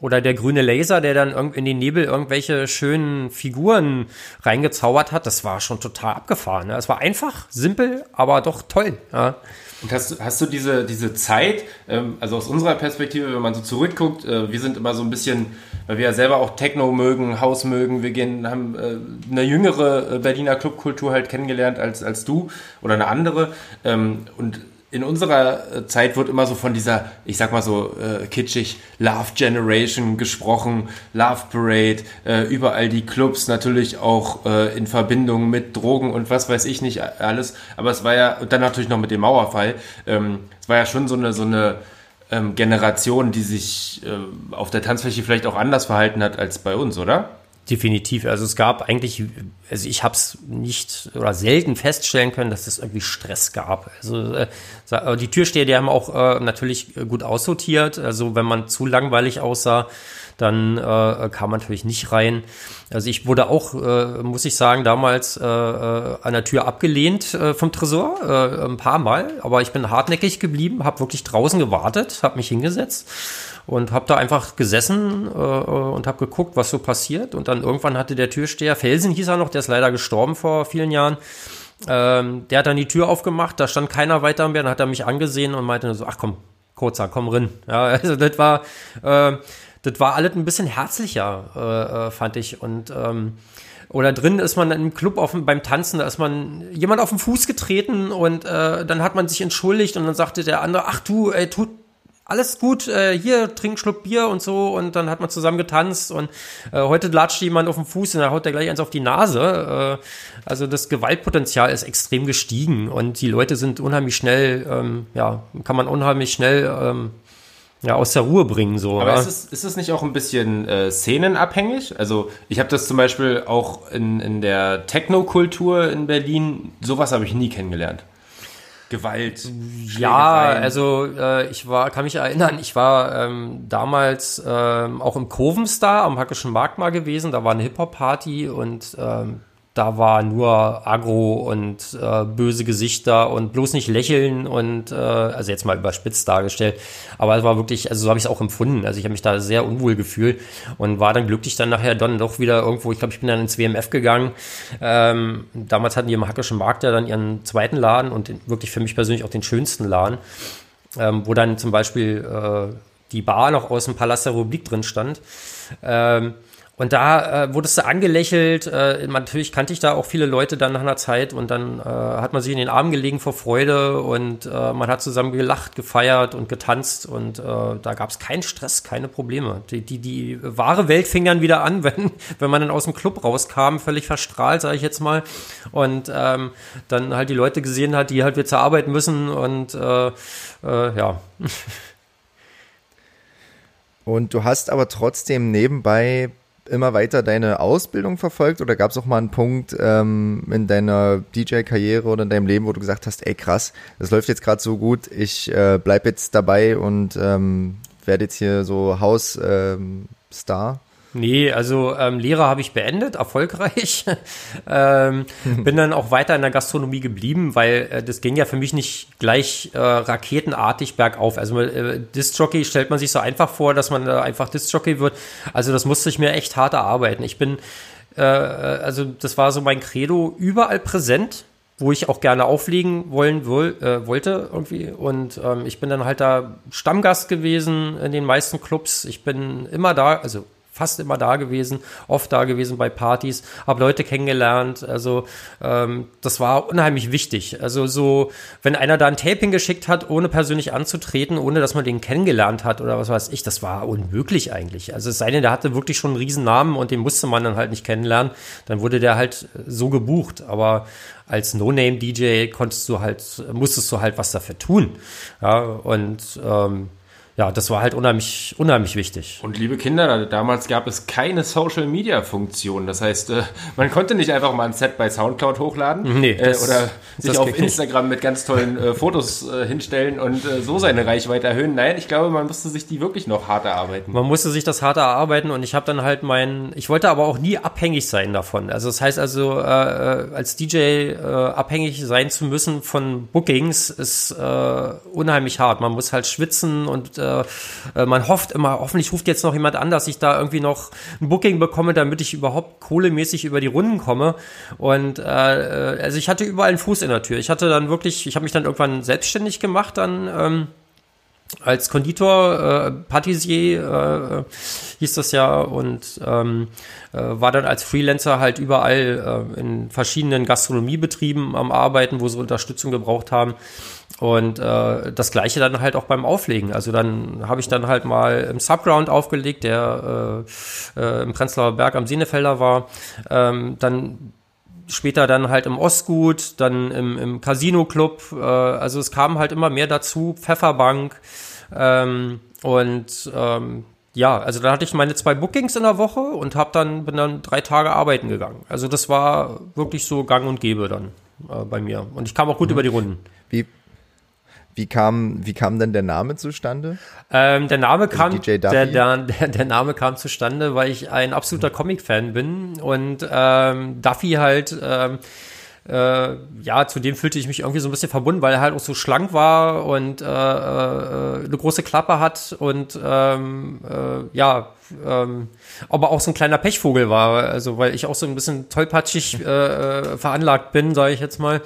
Oder der grüne Laser, der dann in den Nebel irgendwelche schönen Figuren reingezaubert hat, das war schon total abgefahren. Ne? Es war einfach, simpel, aber doch toll. Ja. Und hast, du- hast du diese, diese Zeit, ähm, also aus unserer Perspektive, wenn man so zurückguckt, äh, wir sind immer so ein bisschen, weil wir ja selber auch Techno mögen, Haus mögen, wir gehen, haben äh, eine jüngere äh, Berliner Clubkultur halt kennengelernt als, als du oder eine andere. Ähm, und in unserer äh, Zeit wird immer so von dieser, ich sag mal so äh, kitschig, Love Generation gesprochen, Love Parade, äh, überall die Clubs natürlich auch äh, in Verbindung mit Drogen und was weiß ich nicht alles. Aber es war ja, und dann natürlich noch mit dem Mauerfall, ähm, es war ja schon so eine, so eine ähm, Generation, die sich äh, auf der Tanzfläche vielleicht auch anders verhalten hat als bei uns, oder? Definitiv. Also es gab eigentlich, also ich habe es nicht oder selten feststellen können, dass es irgendwie Stress gab. Also äh, die Türsteher, die haben auch äh, natürlich gut aussortiert. Also wenn man zu langweilig aussah, dann äh, kam man natürlich nicht rein. Also ich wurde auch, äh, muss ich sagen, damals äh, äh, an der Tür abgelehnt äh, vom Tresor, äh, ein paar Mal. Aber ich bin hartnäckig geblieben, habe wirklich draußen gewartet, habe mich hingesetzt und habe da einfach gesessen äh, und habe geguckt, was so passiert. Und dann irgendwann hatte der Türsteher, Felsen hieß er noch, der ist leider gestorben vor vielen Jahren, ähm, der hat dann die Tür aufgemacht, da stand keiner weiter mehr, dann hat er mich angesehen und meinte so, ach komm, kurzer, komm rein. Ja, also das war, äh, das war alles ein bisschen herzlicher, äh, äh, fand ich. Und ähm, oder drin ist man im Club auf, beim Tanzen, da ist man jemand auf den Fuß getreten und äh, dann hat man sich entschuldigt und dann sagte der andere, ach du, ey, tut alles gut, äh, hier, trink Schluck Bier und so und dann hat man zusammen getanzt und äh, heute latscht jemand auf den Fuß und dann haut der gleich eins auf die Nase. Äh, also das Gewaltpotenzial ist extrem gestiegen und die Leute sind unheimlich schnell, ähm, ja, kann man unheimlich schnell ähm, ja, aus der Ruhe bringen. So, Aber ja. ist es, ist es nicht auch ein bisschen äh, szenenabhängig? Also ich habe das zum Beispiel auch in, in der Techno-Kultur in Berlin, sowas habe ich nie kennengelernt. Gewalt. Ja, also äh, ich war, kann mich erinnern, ich war ähm, damals ähm, auch im Kurvenstar am Hackischen Markt mal gewesen, da war eine Hip-Hop-Party und ähm, da war nur Agro und äh, böse Gesichter und bloß nicht lächeln und äh, also jetzt mal überspitzt dargestellt, aber es war wirklich, also so habe ich es auch empfunden. Also ich habe mich da sehr unwohl gefühlt und war dann glücklich dann nachher dann doch wieder irgendwo, ich glaube, ich bin dann ins WMF gegangen. Ähm, damals hatten die im Hackischen Markt ja dann ihren zweiten Laden und wirklich für mich persönlich auch den schönsten Laden, ähm, wo dann zum Beispiel äh, die Bar noch aus dem Palast der Republik drin stand. Ähm, und da äh, wurdest du angelächelt. Äh, natürlich kannte ich da auch viele Leute dann nach einer Zeit und dann äh, hat man sich in den Arm gelegen vor Freude und äh, man hat zusammen gelacht, gefeiert und getanzt und äh, da gab es keinen Stress, keine Probleme. Die, die, die wahre Welt fing dann wieder an, wenn, wenn man dann aus dem Club rauskam, völlig verstrahlt, sage ich jetzt mal. Und ähm, dann halt die Leute gesehen hat, die halt wieder zur Arbeit müssen und äh, äh, ja. Und du hast aber trotzdem nebenbei immer weiter deine Ausbildung verfolgt oder gab es auch mal einen Punkt ähm, in deiner DJ-Karriere oder in deinem Leben, wo du gesagt hast, ey krass, das läuft jetzt gerade so gut, ich äh, bleib jetzt dabei und ähm, werde jetzt hier so Haus-Star? Ähm? Nee, also ähm, Lehre habe ich beendet, erfolgreich. ähm, bin dann auch weiter in der Gastronomie geblieben, weil äh, das ging ja für mich nicht gleich äh, raketenartig bergauf. Also äh, Disc-Jockey stellt man sich so einfach vor, dass man äh, einfach Disc-Jockey wird. Also das musste ich mir echt hart erarbeiten. Ich bin, äh, also das war so mein Credo, überall präsent wo ich auch gerne auflegen wollen woll, äh, wollte irgendwie und ähm, ich bin dann halt da Stammgast gewesen in den meisten Clubs. Ich bin immer da, also fast immer da gewesen, oft da gewesen bei Partys, habe Leute kennengelernt. Also ähm, das war unheimlich wichtig. Also so, wenn einer da ein Taping geschickt hat, ohne persönlich anzutreten, ohne dass man den kennengelernt hat oder was weiß ich, das war unmöglich eigentlich. Also es sei denn, der hatte wirklich schon einen riesen Namen und den musste man dann halt nicht kennenlernen, dann wurde der halt so gebucht. Aber als No-Name-DJ konntest du halt, musstest du halt was dafür tun. Ja, und ähm, ja, das war halt unheimlich, unheimlich wichtig. Und liebe Kinder, damals gab es keine Social Media Funktion. Das heißt, äh, man konnte nicht einfach mal ein Set bei Soundcloud hochladen Nee, äh, das- oder sich auf geht nicht. Instagram mit ganz tollen äh, Fotos hinstellen und so seine Reichweite erhöhen. Nein, ich glaube, man musste sich die wirklich noch hart erarbeiten. Man musste sich das hart erarbeiten und ich habe dann halt mein, ich wollte aber auch nie abhängig sein davon. Also das heißt also, äh, als DJ äh, abhängig sein zu müssen von Bookings ist äh, unheimlich hart. Man muss halt schwitzen und äh, man hofft immer, hoffentlich ruft jetzt noch jemand an, dass ich da irgendwie noch ein Booking bekomme, damit ich überhaupt kohlemäßig über die Runden komme. Und äh, äh, also ich hatte überall einen Fuß in der Tür. Ich hatte dann wirklich, ich habe mich dann irgendwann selbstständig gemacht, dann ähm, als Konditor, äh, Patissier äh, hieß das ja und ähm, äh, war dann als Freelancer halt überall äh, in verschiedenen Gastronomiebetrieben am Arbeiten, wo sie Unterstützung gebraucht haben. Und äh, das gleiche dann halt auch beim Auflegen. Also dann habe ich dann halt mal im Subground aufgelegt, der äh, äh, im Prenzlauer Berg am Senefelder war. Ähm, dann später dann halt im Ostgut, dann im, im Casino-Club. Äh, also es kam halt immer mehr dazu, Pfefferbank. Ähm, und ähm, ja, also dann hatte ich meine zwei Bookings in der Woche und hab dann, bin dann drei Tage arbeiten gegangen. Also das war wirklich so gang und gäbe dann äh, bei mir. Und ich kam auch gut über die Runden. Wie, wie, kam, wie kam denn der Name zustande? Ähm, der Name kam, der, Duffy? der, der, der Name kam zustande, weil ich ein absoluter Comic-Fan bin und ähm, Duffy halt, ähm, äh, ja, zu dem fühlte ich mich irgendwie so ein bisschen verbunden, weil er halt auch so schlank war und äh, äh, eine große Klappe hat und ähm, äh, ja, ähm, aber auch so ein kleiner Pechvogel war, also weil ich auch so ein bisschen tollpatschig äh, äh, veranlagt bin, sage ich jetzt mal.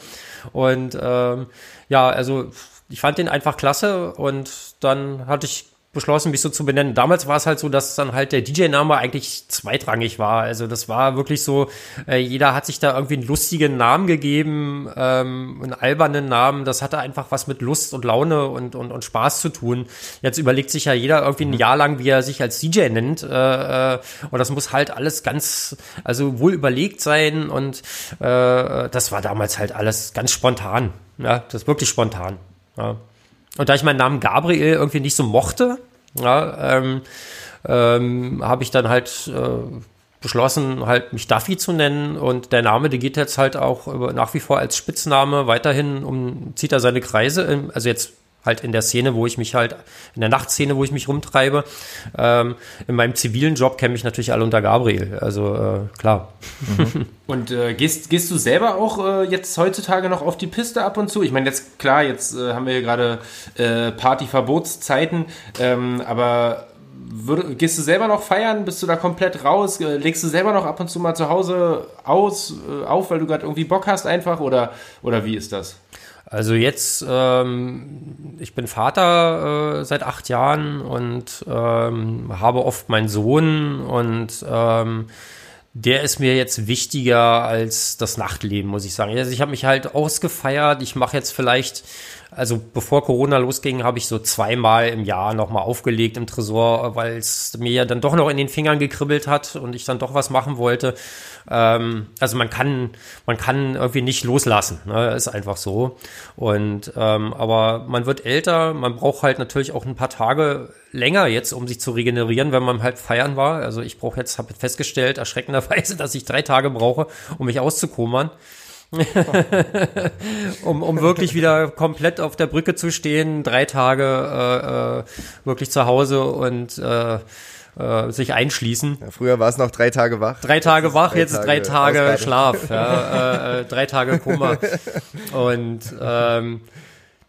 Und ähm, ja, also ich fand den einfach klasse und dann hatte ich beschlossen, mich so zu benennen. Damals war es halt so, dass dann halt der DJ-Name eigentlich zweitrangig war. Also das war wirklich so, äh, jeder hat sich da irgendwie einen lustigen Namen gegeben, ähm, einen albernen Namen. Das hatte einfach was mit Lust und Laune und, und, und Spaß zu tun. Jetzt überlegt sich ja jeder irgendwie ein Jahr lang, wie er sich als DJ nennt. Äh, äh, und das muss halt alles ganz, also wohl überlegt sein. Und äh, das war damals halt alles ganz spontan. Ja, das ist wirklich spontan. Ja. Und da ich meinen Namen Gabriel irgendwie nicht so mochte, ja, ähm, ähm, habe ich dann halt äh, beschlossen, halt mich Duffy zu nennen. Und der Name, der geht jetzt halt auch nach wie vor als Spitzname weiterhin um, zieht er seine Kreise, in, also jetzt halt in der Szene, wo ich mich halt, in der Nachtszene, wo ich mich rumtreibe. Ähm, in meinem zivilen Job kenne mich natürlich alle unter Gabriel. Also äh, klar. Und äh, gehst, gehst du selber auch äh, jetzt heutzutage noch auf die Piste ab und zu? Ich meine, jetzt klar, jetzt äh, haben wir hier gerade äh, Partyverbotszeiten, ähm, aber würd, gehst du selber noch feiern? Bist du da komplett raus? Äh, legst du selber noch ab und zu mal zu Hause aus, äh, auf, weil du gerade irgendwie Bock hast einfach? Oder, oder wie ist das? Also jetzt, ähm, ich bin Vater äh, seit acht Jahren und ähm, habe oft meinen Sohn und ähm, der ist mir jetzt wichtiger als das Nachtleben, muss ich sagen. Also ich habe mich halt ausgefeiert. Ich mache jetzt vielleicht, also bevor Corona losging, habe ich so zweimal im Jahr nochmal aufgelegt im Tresor, weil es mir ja dann doch noch in den Fingern gekribbelt hat und ich dann doch was machen wollte. Ähm, also man kann, man kann irgendwie nicht loslassen, ne? ist einfach so. Und ähm, aber man wird älter, man braucht halt natürlich auch ein paar Tage länger jetzt, um sich zu regenerieren, wenn man halt feiern war. Also ich brauche jetzt, habe festgestellt, erschreckenderweise, dass ich drei Tage brauche, um mich auszukommern. um, um wirklich wieder komplett auf der Brücke zu stehen, drei Tage äh, äh, wirklich zu Hause und äh, äh, sich einschließen. Ja, früher war es noch drei Tage wach. Drei Tage wach, jetzt ist drei Tage Ausgabe. Schlaf, ja, äh, äh, drei Tage Koma. Und ähm,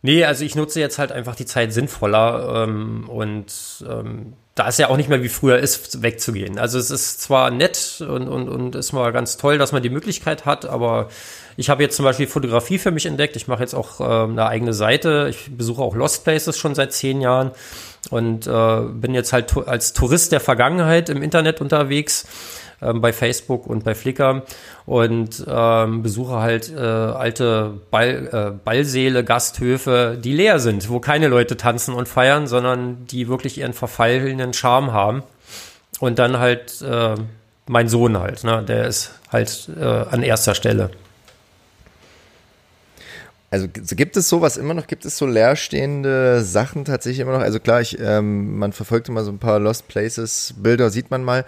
nee, also ich nutze jetzt halt einfach die Zeit sinnvoller ähm, und ähm, da ist ja auch nicht mehr wie früher ist, wegzugehen. Also es ist zwar nett und, und, und ist mal ganz toll, dass man die Möglichkeit hat, aber ich habe jetzt zum Beispiel Fotografie für mich entdeckt. Ich mache jetzt auch ähm, eine eigene Seite. Ich besuche auch Lost Places schon seit zehn Jahren und äh, bin jetzt halt als Tourist der Vergangenheit im Internet unterwegs ähm, bei Facebook und bei Flickr und ähm, besuche halt äh, alte Ball, äh, Ballsäle, Gasthöfe, die leer sind, wo keine Leute tanzen und feiern, sondern die wirklich ihren verfallenen Charme haben. Und dann halt äh, mein Sohn halt, ne, der ist halt äh, an erster Stelle. Also gibt es sowas immer noch? Gibt es so leerstehende Sachen tatsächlich immer noch? Also klar, ich, ähm, man verfolgt immer so ein paar Lost Places Bilder, sieht man mal.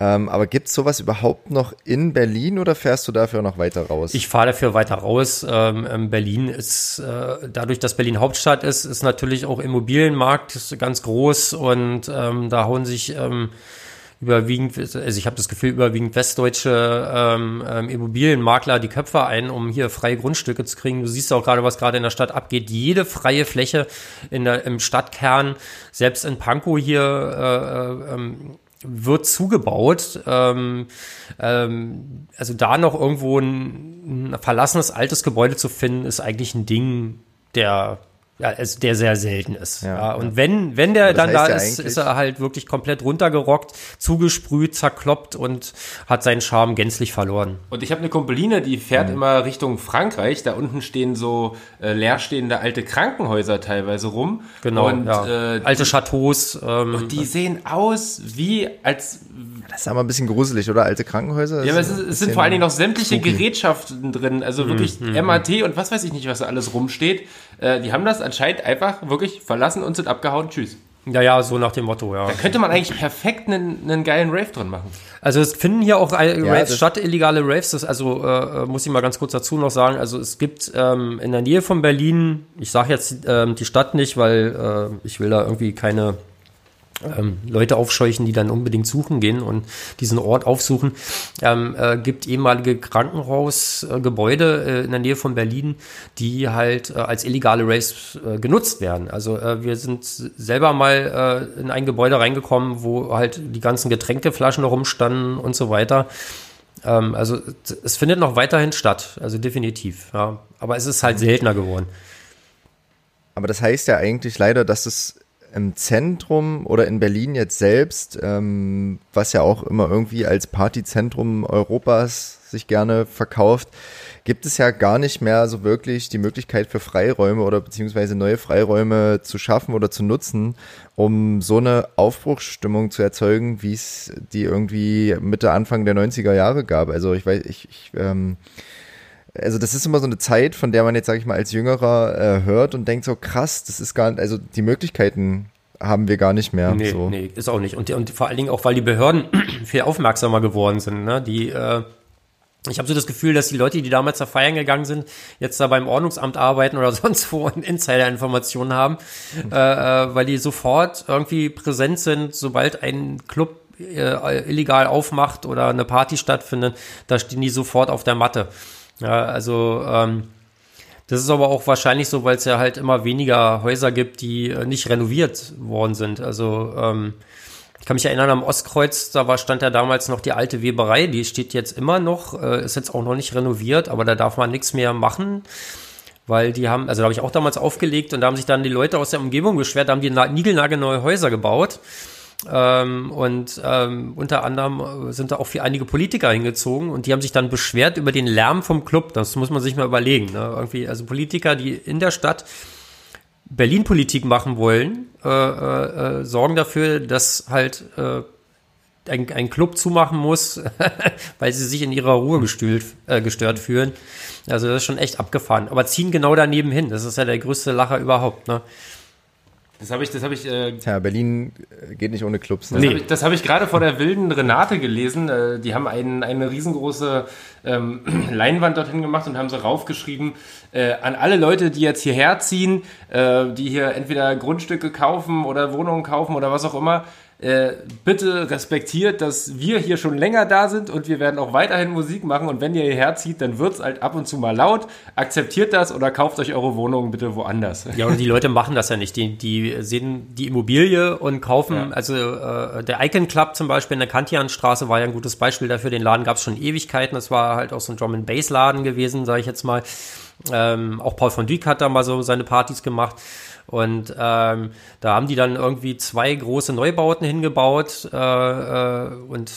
Ähm, aber gibt es sowas überhaupt noch in Berlin oder fährst du dafür noch weiter raus? Ich fahre dafür weiter raus. Ähm, Berlin ist, äh, dadurch, dass Berlin Hauptstadt ist, ist natürlich auch Immobilienmarkt ganz groß und ähm, da hauen sich ähm, überwiegend, also ich habe das Gefühl, überwiegend westdeutsche ähm, ähm, Immobilienmakler die Köpfe ein, um hier freie Grundstücke zu kriegen. Du siehst auch gerade, was gerade in der Stadt abgeht. Jede freie Fläche in der, im Stadtkern, selbst in Pankow hier, äh, äh, ähm, wird zugebaut. Ähm, ähm, also da noch irgendwo ein, ein verlassenes altes Gebäude zu finden, ist eigentlich ein Ding der ja, es, der sehr selten ist. Ja, ja. Und wenn, wenn der dann da ist, ist er halt wirklich komplett runtergerockt, zugesprüht, zerkloppt und hat seinen Charme gänzlich verloren. Und ich habe eine Kumpeline, die fährt mhm. immer Richtung Frankreich. Da unten stehen so äh, leerstehende alte Krankenhäuser teilweise rum. Genau. Und, ja. äh, alte Chateaus. Ähm, und die sehen aus wie als das ist aber ein bisschen gruselig, oder? Alte Krankenhäuser? Ja, aber es, ist, es sind vor allen Dingen noch sämtliche spooky. Gerätschaften drin, also wirklich mhm. MAT mhm. und was weiß ich nicht, was da alles rumsteht. Äh, die haben das anscheinend einfach wirklich verlassen und sind abgehauen. Tschüss. Ja, ja, so nach dem Motto, ja. Da könnte man eigentlich perfekt einen, einen geilen Rave drin machen. Also es finden hier auch Raves ja, statt, illegale Raves. Das, also äh, äh, muss ich mal ganz kurz dazu noch sagen. Also es gibt ähm, in der Nähe von Berlin, ich sage jetzt ähm, die Stadt nicht, weil äh, ich will da irgendwie keine ähm, Leute aufscheuchen, die dann unbedingt suchen gehen und diesen Ort aufsuchen. Ähm, äh, gibt ehemalige Krankenhausgebäude äh, in der Nähe von Berlin, die halt äh, als illegale Raves äh, genutzt werden. Also äh, wir sind selber mal äh, in ein Gebäude reingekommen, wo halt die ganzen Getränkeflaschen rumstanden und so weiter. Ähm, also es findet noch weiterhin statt, also definitiv. Ja. Aber es ist halt seltener geworden. Aber das heißt ja eigentlich leider, dass es im Zentrum oder in Berlin jetzt selbst, ähm, was ja auch immer irgendwie als Partyzentrum Europas sich gerne verkauft, gibt es ja gar nicht mehr so wirklich die Möglichkeit für Freiräume oder beziehungsweise neue Freiräume zu schaffen oder zu nutzen, um so eine Aufbruchsstimmung zu erzeugen, wie es die irgendwie Mitte, Anfang der 90er Jahre gab. Also ich weiß, ich, ich ähm, also das ist immer so eine Zeit, von der man jetzt, sage ich mal, als Jüngerer äh, hört und denkt so, krass, das ist gar nicht, also die Möglichkeiten haben wir gar nicht mehr. Nee, so. nee ist auch nicht. Und, und vor allen Dingen auch, weil die Behörden viel aufmerksamer geworden sind. Ne? Die, äh, ich habe so das Gefühl, dass die Leute, die damals da feiern gegangen sind, jetzt da beim Ordnungsamt arbeiten oder sonst wo Insider-Informationen haben, äh, äh, weil die sofort irgendwie präsent sind, sobald ein Club äh, illegal aufmacht oder eine Party stattfindet, da stehen die sofort auf der Matte. Ja, also ähm, das ist aber auch wahrscheinlich so, weil es ja halt immer weniger Häuser gibt, die äh, nicht renoviert worden sind. Also ähm, ich kann mich erinnern, am Ostkreuz, da war, stand ja damals noch die alte Weberei, die steht jetzt immer noch, äh, ist jetzt auch noch nicht renoviert, aber da darf man nichts mehr machen weil die haben, also da habe ich auch damals aufgelegt und da haben sich dann die Leute aus der Umgebung beschwert, da haben die niegelnagelneue Häuser gebaut ähm, und ähm, unter anderem sind da auch viel einige Politiker hingezogen und die haben sich dann beschwert über den Lärm vom Club. Das muss man sich mal überlegen. Ne? Irgendwie, also Politiker, die in der Stadt Berlin-Politik machen wollen, äh, äh, äh, sorgen dafür, dass halt äh, ein, ein Club zumachen muss, weil sie sich in ihrer Ruhe gestühlt, äh, gestört fühlen. Also das ist schon echt abgefahren. Aber ziehen genau daneben hin. Das ist ja der größte Lacher überhaupt. Ne? Das habe ich, das habe ich. Äh, Tja, Berlin äh, geht nicht ohne Clubs. Ne? Das nee. habe ich, hab ich gerade vor der wilden Renate gelesen. Äh, die haben ein, eine riesengroße ähm, Leinwand dorthin gemacht und haben so raufgeschrieben äh, an alle Leute, die jetzt hierher ziehen, äh, die hier entweder Grundstücke kaufen oder Wohnungen kaufen oder was auch immer. Äh, bitte respektiert, dass wir hier schon länger da sind und wir werden auch weiterhin Musik machen. Und wenn ihr hierher zieht, dann wird es halt ab und zu mal laut. Akzeptiert das oder kauft euch eure Wohnungen bitte woanders. Ja, und die Leute machen das ja nicht. Die, die sehen die Immobilie und kaufen, ja. also äh, der Icon Club zum Beispiel in der Kantianstraße war ja ein gutes Beispiel dafür. Den Laden gab es schon Ewigkeiten. Das war halt auch so ein Drum and Bass Laden gewesen, sage ich jetzt mal. Ähm, auch Paul von Dyk hat da mal so seine Partys gemacht. Und ähm, da haben die dann irgendwie zwei große Neubauten hingebaut äh, äh, und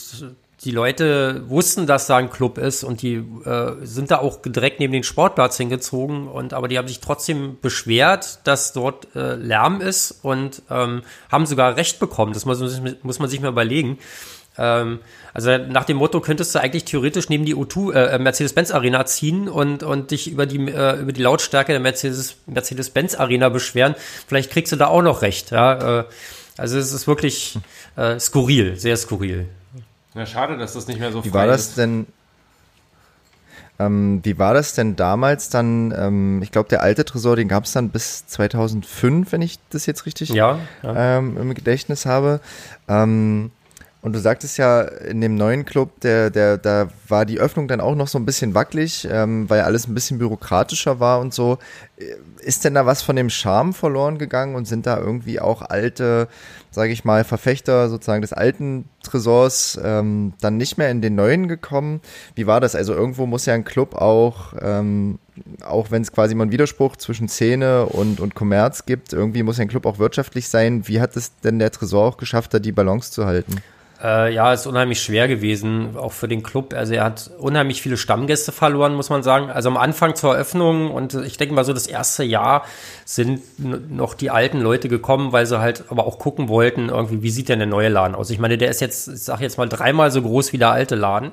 die Leute wussten, dass da ein Club ist und die äh, sind da auch direkt neben den Sportplatz hingezogen und aber die haben sich trotzdem beschwert, dass dort äh, Lärm ist und ähm, haben sogar Recht bekommen. Das muss, muss man sich mal überlegen. Ähm, also nach dem Motto könntest du eigentlich theoretisch neben die O2 äh, Mercedes-Benz Arena ziehen und und dich über die äh, über die Lautstärke der Mercedes Mercedes-Benz Arena beschweren. Vielleicht kriegst du da auch noch recht. Ja, äh, also es ist wirklich äh, skurril, sehr skurril. Ja, schade, dass das nicht mehr so Wie war das denn? Ähm, wie war das denn damals dann? Ähm, ich glaube, der alte Tresor, den gab es dann bis 2005, wenn ich das jetzt richtig ja, ja. Ähm, im Gedächtnis habe. Ähm, und du sagtest ja, in dem neuen Club, der, der, da war die Öffnung dann auch noch so ein bisschen wackelig, ähm, weil alles ein bisschen bürokratischer war und so. Ist denn da was von dem Charme verloren gegangen und sind da irgendwie auch alte, sage ich mal, Verfechter sozusagen des alten Tresors ähm, dann nicht mehr in den neuen gekommen? Wie war das? Also irgendwo muss ja ein Club auch, ähm, auch wenn es quasi mal einen Widerspruch zwischen Szene und, und Kommerz gibt, irgendwie muss ja ein Club auch wirtschaftlich sein. Wie hat es denn der Tresor auch geschafft, da die Balance zu halten? Äh, ja, ist unheimlich schwer gewesen, auch für den Club. Also er hat unheimlich viele Stammgäste verloren, muss man sagen. Also am Anfang zur Eröffnung und ich denke mal so das erste Jahr sind noch die alten Leute gekommen, weil sie halt aber auch gucken wollten, irgendwie, wie sieht denn der neue Laden aus? Ich meine, der ist jetzt, ich sag jetzt mal, dreimal so groß wie der alte Laden.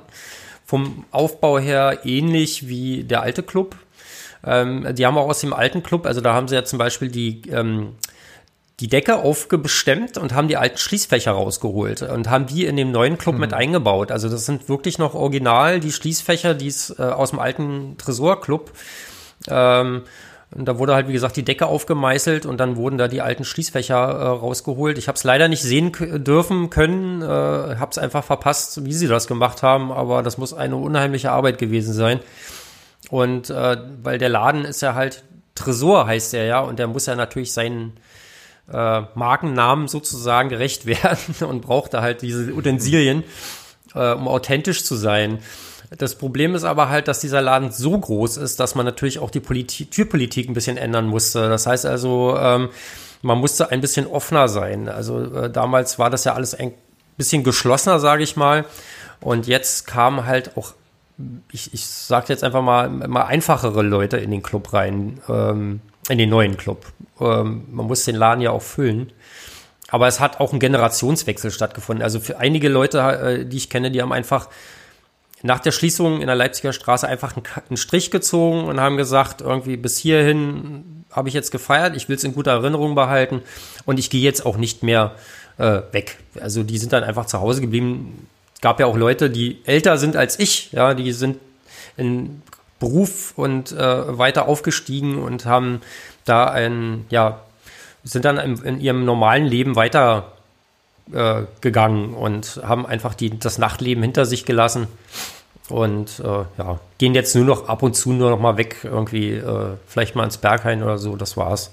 Vom Aufbau her ähnlich wie der alte Club. Ähm, die haben auch aus dem alten Club, also da haben sie ja zum Beispiel die ähm, die Decke aufgestemmt und haben die alten Schließfächer rausgeholt und haben die in dem neuen Club mhm. mit eingebaut. Also das sind wirklich noch original die Schließfächer, die es äh, aus dem alten Tresorclub. Ähm, und da wurde halt, wie gesagt, die Decke aufgemeißelt und dann wurden da die alten Schließfächer äh, rausgeholt. Ich habe es leider nicht sehen dürfen können, äh, habe es einfach verpasst, wie sie das gemacht haben, aber das muss eine unheimliche Arbeit gewesen sein. Und äh, weil der Laden ist ja halt Tresor heißt er ja und der muss ja natürlich seinen äh, Markennamen sozusagen gerecht werden und brauchte halt diese Utensilien, äh, um authentisch zu sein. Das Problem ist aber halt, dass dieser Laden so groß ist, dass man natürlich auch die Politik, Türpolitik ein bisschen ändern musste. Das heißt also, ähm, man musste ein bisschen offener sein. Also äh, damals war das ja alles ein bisschen geschlossener, sage ich mal. Und jetzt kamen halt auch, ich, ich sage jetzt einfach mal, mal einfachere Leute in den Club rein. Ähm, in den neuen Club. Ähm, man muss den Laden ja auch füllen. Aber es hat auch ein Generationswechsel stattgefunden. Also für einige Leute, äh, die ich kenne, die haben einfach nach der Schließung in der Leipziger Straße einfach einen, Strich gezogen und haben gesagt, irgendwie bis hierhin habe ich jetzt gefeiert, ich will es in guter Erinnerung behalten und ich gehe jetzt auch nicht mehr äh, weg. Also die sind dann einfach zu Hause geblieben. Es gab ja auch Leute, die älter sind als ich, ja, die sind in Beruf und äh, weiter aufgestiegen und haben da ein, ja, sind dann in, in ihrem normalen Leben weiter äh, gegangen und haben einfach die, das Nachtleben hinter sich gelassen und äh, ja, gehen jetzt nur noch ab und zu nur noch mal weg, irgendwie äh, vielleicht mal ins Berghain oder so, das war's.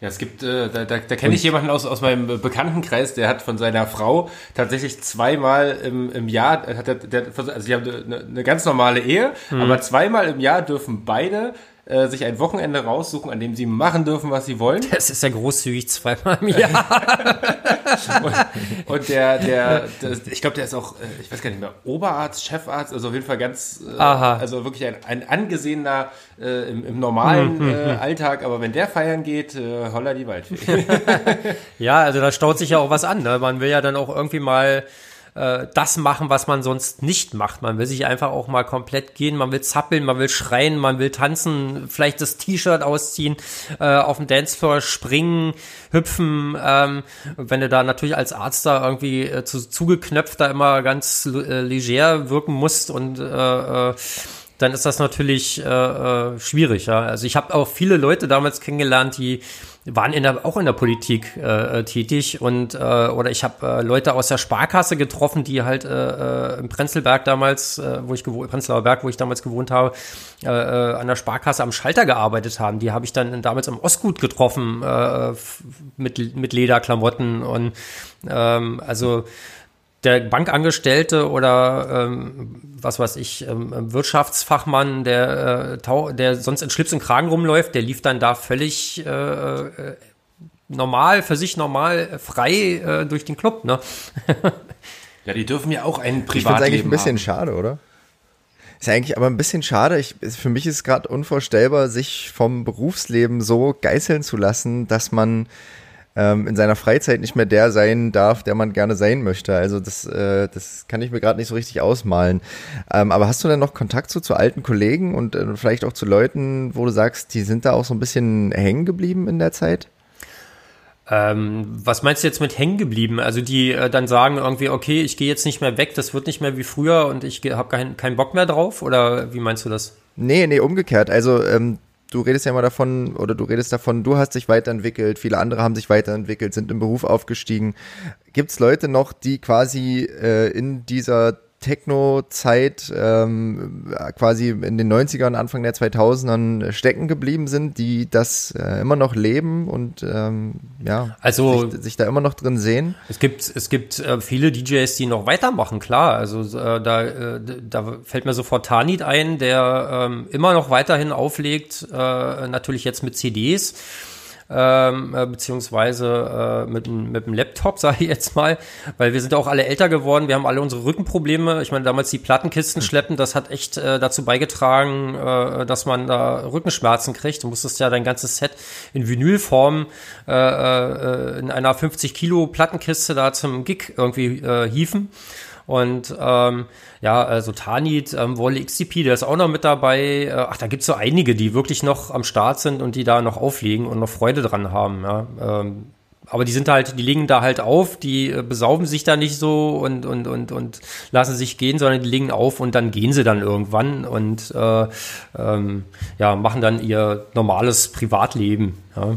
Ja, es gibt, äh, da, da, da kenne ich jemanden aus, aus meinem Bekanntenkreis, der hat von seiner Frau tatsächlich zweimal im, im Jahr, hat der, der, also sie haben eine, eine ganz normale Ehe, mhm. aber zweimal im Jahr dürfen beide äh, sich ein Wochenende raussuchen, an dem sie machen dürfen, was sie wollen. Das ist ja großzügig zweimal im Jahr. und, und, der, der, der ich glaube, der ist auch, äh, ich weiß gar nicht mehr, Oberarzt, Chefarzt, also auf jeden Fall ganz, äh, also wirklich ein, ein angesehener äh, im, im, normalen mhm, äh, Alltag, aber wenn der feiern geht, holla die Waldfee. ja, also da staut sich ja auch was an. Ne? Man will ja dann auch irgendwie mal äh, das machen, was man sonst nicht macht. Man will sich einfach auch mal komplett gehen, man will zappeln, man will schreien, man will tanzen, vielleicht das T-Shirt ausziehen, äh, auf dem Dancefloor springen, hüpfen. Ähm, wenn du da natürlich als Arzt da irgendwie äh, zu, zugeknöpft da immer ganz äh, leger wirken musst und äh, äh, dann ist das natürlich äh, äh, schwierig. Ja? Also ich habe auch viele Leute damals kennengelernt, die waren in der, auch in der Politik äh, äh, tätig und äh, oder ich habe äh, Leute aus der Sparkasse getroffen, die halt äh, äh, im Prenzlberg damals, äh, wo ich gewohnt, Prenzlauer Berg, wo ich damals gewohnt habe, äh, äh, an der Sparkasse am Schalter gearbeitet haben. Die habe ich dann damals im Ostgut getroffen äh, mit mit Lederklamotten und ähm, also der Bankangestellte oder ähm, was weiß ich, ähm, Wirtschaftsfachmann, der, äh, der sonst in Schlips und Kragen rumläuft, der lief dann da völlig äh, äh, normal, für sich normal äh, frei äh, durch den Club. Ne? ja, die dürfen ja auch ein Privatleben Ich finde eigentlich ein bisschen haben. schade, oder? Ist eigentlich aber ein bisschen schade. Ich, für mich ist es gerade unvorstellbar, sich vom Berufsleben so geißeln zu lassen, dass man ähm, in seiner Freizeit nicht mehr der sein darf, der man gerne sein möchte. Also das, äh, das kann ich mir gerade nicht so richtig ausmalen. Ähm, aber hast du denn noch Kontakt zu, zu alten Kollegen und äh, vielleicht auch zu Leuten, wo du sagst, die sind da auch so ein bisschen hängen geblieben in der Zeit? Ähm, was meinst du jetzt mit hängen geblieben? Also die äh, dann sagen irgendwie, okay, ich gehe jetzt nicht mehr weg, das wird nicht mehr wie früher und ich habe keinen kein Bock mehr drauf? Oder wie meinst du das? Nee, nee, umgekehrt. Also ähm, du redest ja immer davon, oder du redest davon, du hast dich weiterentwickelt, viele andere haben sich weiterentwickelt, sind im Beruf aufgestiegen. Gibt es Leute noch, die quasi äh, in dieser Techno-Zeit ähm, quasi in den 90ern, Anfang der 2000ern stecken geblieben sind, die das äh, immer noch leben und ähm, ja, also, sich, sich, da immer noch drin sehen? Es gibt, es gibt äh, viele DJs, die noch weitermachen, klar. Also äh, da, äh, da fällt mir sofort Tanit ein, der ähm, immer noch weiterhin auflegt, äh, natürlich jetzt mit CDs ähm, äh, beziehungsweise äh, mit, mit dem Laptop, sage ich jetzt mal, weil wir sind ja auch alle älter geworden, wir haben alle unsere Rückenprobleme. Ich meine, damals die Plattenkisten hm. schleppen, das hat echt äh, dazu beigetragen, äh, dass man da Rückenschmerzen kriegt. Du musstest ja dein ganzes Set in Vinylform äh, äh, in einer 50 Kilo Plattenkiste da zum Gig irgendwie äh, hieven. Und ähm, ja, also Tanit, ähm, Wolle XCP, der ist auch noch mit dabei. Äh, ach, da gibt's so einige, die wirklich noch am Start sind und die da noch auflegen und noch Freude dran haben. Ja. Ähm, aber die sind halt, die legen da halt auf, die äh, besaufen sich da nicht so und, und, und, und lassen sich gehen, sondern die legen auf und dann gehen sie dann irgendwann und äh, ähm, ja, machen dann ihr normales Privatleben. Ja.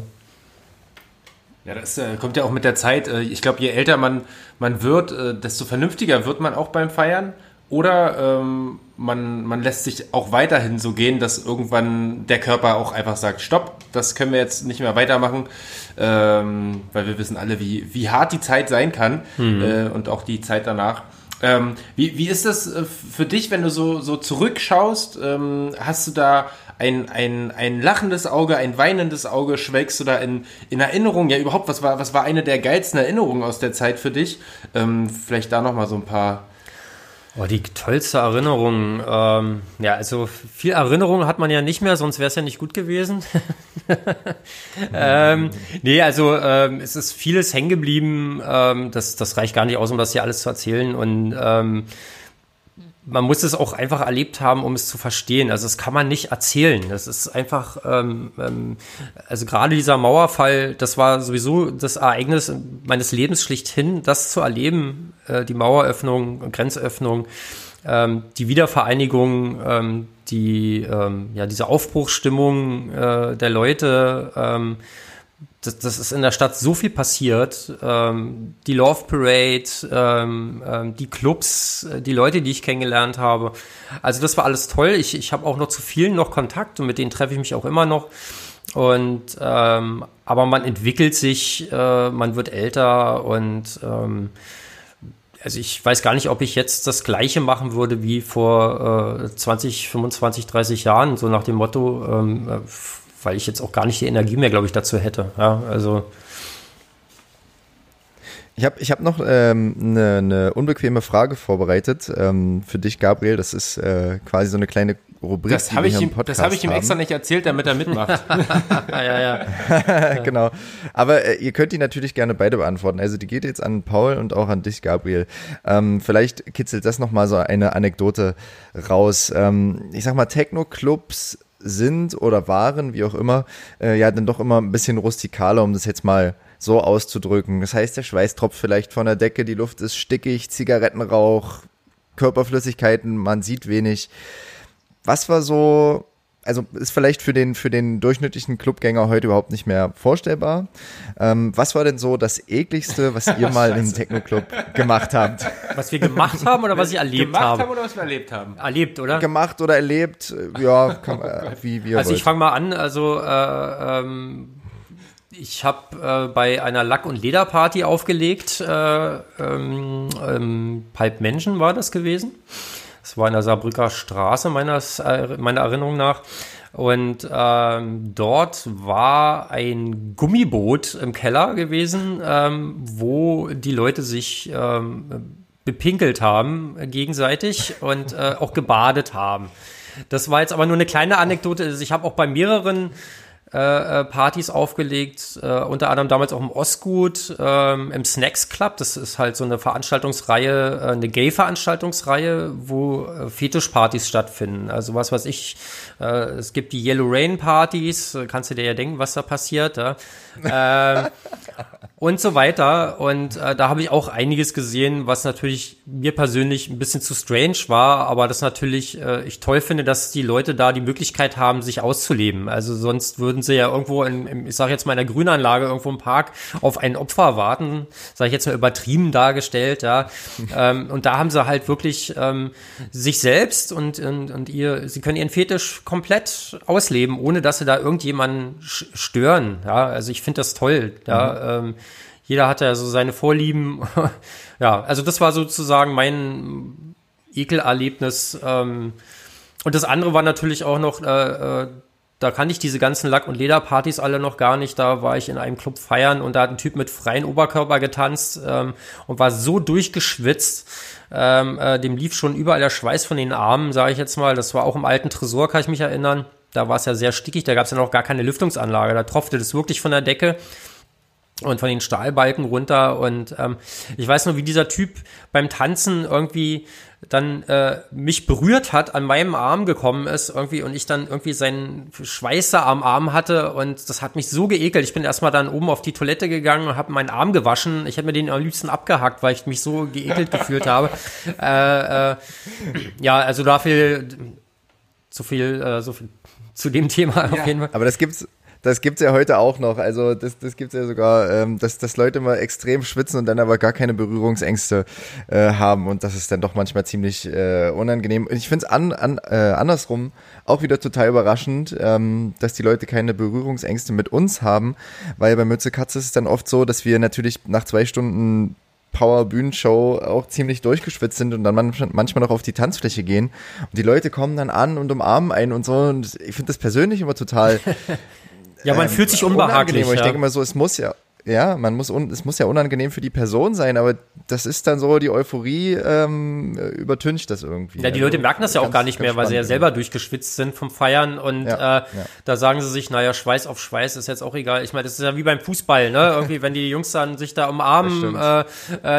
Ja, das äh, kommt ja auch mit der Zeit. Äh, ich glaube, je älter man, man wird, äh, desto vernünftiger wird man auch beim Feiern. Oder ähm, man, man lässt sich auch weiterhin so gehen, dass irgendwann der Körper auch einfach sagt, stopp, das können wir jetzt nicht mehr weitermachen, ähm, weil wir wissen alle, wie, wie hart die Zeit sein kann mhm. äh, und auch die Zeit danach. Ähm, wie, wie ist das äh, für dich, wenn du so, so zurückschaust? Ähm, hast du da ein, ein, ein lachendes Auge, ein weinendes Auge, schwelgst du da in, in Erinnerung? Ja, überhaupt, was war, was war eine der geilsten Erinnerungen aus der Zeit für dich? Ähm, vielleicht da nochmal so ein paar. Oh, die tollste Erinnerung. Ähm, ja, also viel Erinnerung hat man ja nicht mehr, sonst wäre es ja nicht gut gewesen. ähm, nee, also ähm, es ist vieles hängen geblieben. Ähm, das, das reicht gar nicht aus, um das hier alles zu erzählen. Und ähm, man muss es auch einfach erlebt haben, um es zu verstehen. Also das kann man nicht erzählen. Das ist einfach, ähm, ähm, also gerade dieser Mauerfall, das war sowieso das Ereignis meines Lebens schlichthin, das zu erleben, äh, die Maueröffnung, Grenzöffnung, ähm, die Wiedervereinigung, ähm, die, ähm, ja, diese Aufbruchsstimmung äh, der Leute, ähm, das, das ist in der Stadt so viel passiert. Ähm, die Love Parade, ähm, ähm, die Clubs, äh, die Leute, die ich kennengelernt habe. Also das war alles toll. Ich, ich habe auch noch zu vielen noch Kontakt und mit denen treffe ich mich auch immer noch. Und ähm, aber man entwickelt sich, äh, man wird älter und ähm, also ich weiß gar nicht, ob ich jetzt das Gleiche machen würde wie vor äh, 20, 25, 30 Jahren, so nach dem Motto, ähm, äh, weil ich jetzt auch gar nicht die Energie mehr, glaube ich, dazu hätte. Ja, also. Ich habe ich hab noch eine ähm, ne, ne unbequeme Frage vorbereitet ähm, für dich, Gabriel. Das ist äh, quasi so eine kleine Rubrik. Das habe ich, ihm, das hab ich ihm extra nicht erzählt, damit er mitmacht. ja, ja. genau. Aber äh, ihr könnt die natürlich gerne beide beantworten. Also die geht jetzt an Paul und auch an dich, Gabriel. Ähm, vielleicht kitzelt das nochmal so eine Anekdote raus. Ähm, ich sag mal, Techno-Clubs sind oder waren, wie auch immer, äh, ja dann doch immer ein bisschen rustikaler, um das jetzt mal so auszudrücken. Das heißt, der Schweiß tropft vielleicht von der Decke, die Luft ist stickig, Zigarettenrauch, Körperflüssigkeiten, man sieht wenig. Was war so also ist vielleicht für den, für den durchschnittlichen Clubgänger heute überhaupt nicht mehr vorstellbar. Ähm, was war denn so das ekligste, was ihr mal im Techno-Club gemacht habt? Was wir gemacht haben oder was ich erlebt gemacht habe? Gemacht haben oder was wir erlebt haben? Erlebt, oder? Gemacht oder erlebt, ja, kann, äh, wie, wie Also wollt. ich fange mal an, also äh, ähm, ich habe äh, bei einer Lack- und Lederparty aufgelegt, äh, ähm, ähm, Pipe Menschen war das gewesen. Das war in der Saarbrücker Straße meines, äh, meiner Erinnerung nach. Und ähm, dort war ein Gummiboot im Keller gewesen, ähm, wo die Leute sich ähm, bepinkelt haben gegenseitig und äh, auch gebadet haben. Das war jetzt aber nur eine kleine Anekdote. Also ich habe auch bei mehreren äh, äh, Partys aufgelegt, äh, unter anderem damals auch im Ostgut, ähm, im Snacks Club. Das ist halt so eine Veranstaltungsreihe, äh, eine Gay-Veranstaltungsreihe, wo äh, Fetischpartys stattfinden. Also was weiß ich, äh, es gibt die Yellow Rain Partys, äh, kannst du dir ja denken, was da passiert. Ja? Äh, und so weiter. Und äh, da habe ich auch einiges gesehen, was natürlich mir persönlich ein bisschen zu strange war, aber das natürlich äh, ich toll finde, dass die Leute da die Möglichkeit haben, sich auszuleben. Also sonst würden sie ja irgendwo in, in ich sage jetzt mal in der Grünanlage irgendwo im Park auf ein Opfer warten, sage ich jetzt mal übertrieben dargestellt, ja. ähm, und da haben sie halt wirklich ähm, sich selbst und, und, und ihr, sie können ihren Fetisch komplett ausleben, ohne dass sie da irgendjemanden stören. Ja, also ich finde das toll. Ja, mhm. ähm, jeder hat ja so seine Vorlieben. ja, also das war sozusagen mein Ekelerlebnis. Ähm, und das andere war natürlich auch noch, äh, äh, da kannte ich diese ganzen Lack- und Lederpartys alle noch gar nicht. Da war ich in einem Club feiern und da hat ein Typ mit freien Oberkörper getanzt ähm, und war so durchgeschwitzt. Ähm, äh, dem lief schon überall der Schweiß von den Armen, sage ich jetzt mal. Das war auch im alten Tresor, kann ich mich erinnern. Da war es ja sehr stickig, da gab es ja noch gar keine Lüftungsanlage. Da tropfte das wirklich von der Decke und von den Stahlbalken runter. Und ähm, ich weiß nur, wie dieser Typ beim Tanzen irgendwie dann äh, mich berührt hat, an meinem Arm gekommen ist irgendwie und ich dann irgendwie seinen Schweißer am Arm hatte und das hat mich so geekelt. Ich bin erstmal dann oben auf die Toilette gegangen und habe meinen Arm gewaschen. Ich hätte mir den am liebsten abgehackt, weil ich mich so geekelt gefühlt habe. Äh, äh, ja, also dafür so viel, äh, so viel zu dem Thema ja. auf jeden Fall. Aber das gibt's das gibt's ja heute auch noch. Also das, das gibt's ja sogar, ähm, dass, dass Leute mal extrem schwitzen und dann aber gar keine Berührungsängste äh, haben und das ist dann doch manchmal ziemlich äh, unangenehm. Und ich finde es an, an, äh, andersrum auch wieder total überraschend, ähm, dass die Leute keine Berührungsängste mit uns haben, weil bei Mütze Katze ist es dann oft so, dass wir natürlich nach zwei Stunden Power-Bühnenshow auch ziemlich durchgeschwitzt sind und dann manchmal noch auf die Tanzfläche gehen. Und die Leute kommen dann an und umarmen einen und so. Und ich finde das persönlich immer total Ja, man ähm, fühlt sich unbehaglich. Ja. Ich denke mal so, es muss ja, ja, man muss, es muss ja unangenehm für die Person sein, aber das ist dann so, die Euphorie ähm, übertüncht das irgendwie. Ja, die Leute also, merken das ja auch gar nicht mehr, weil sie ja selber durchgeschwitzt sind vom Feiern und ja, äh, ja. da sagen sie sich, naja, Schweiß auf Schweiß ist jetzt auch egal. Ich meine, das ist ja wie beim Fußball, ne? Irgendwie, wenn die Jungs dann sich da umarmen, äh, äh,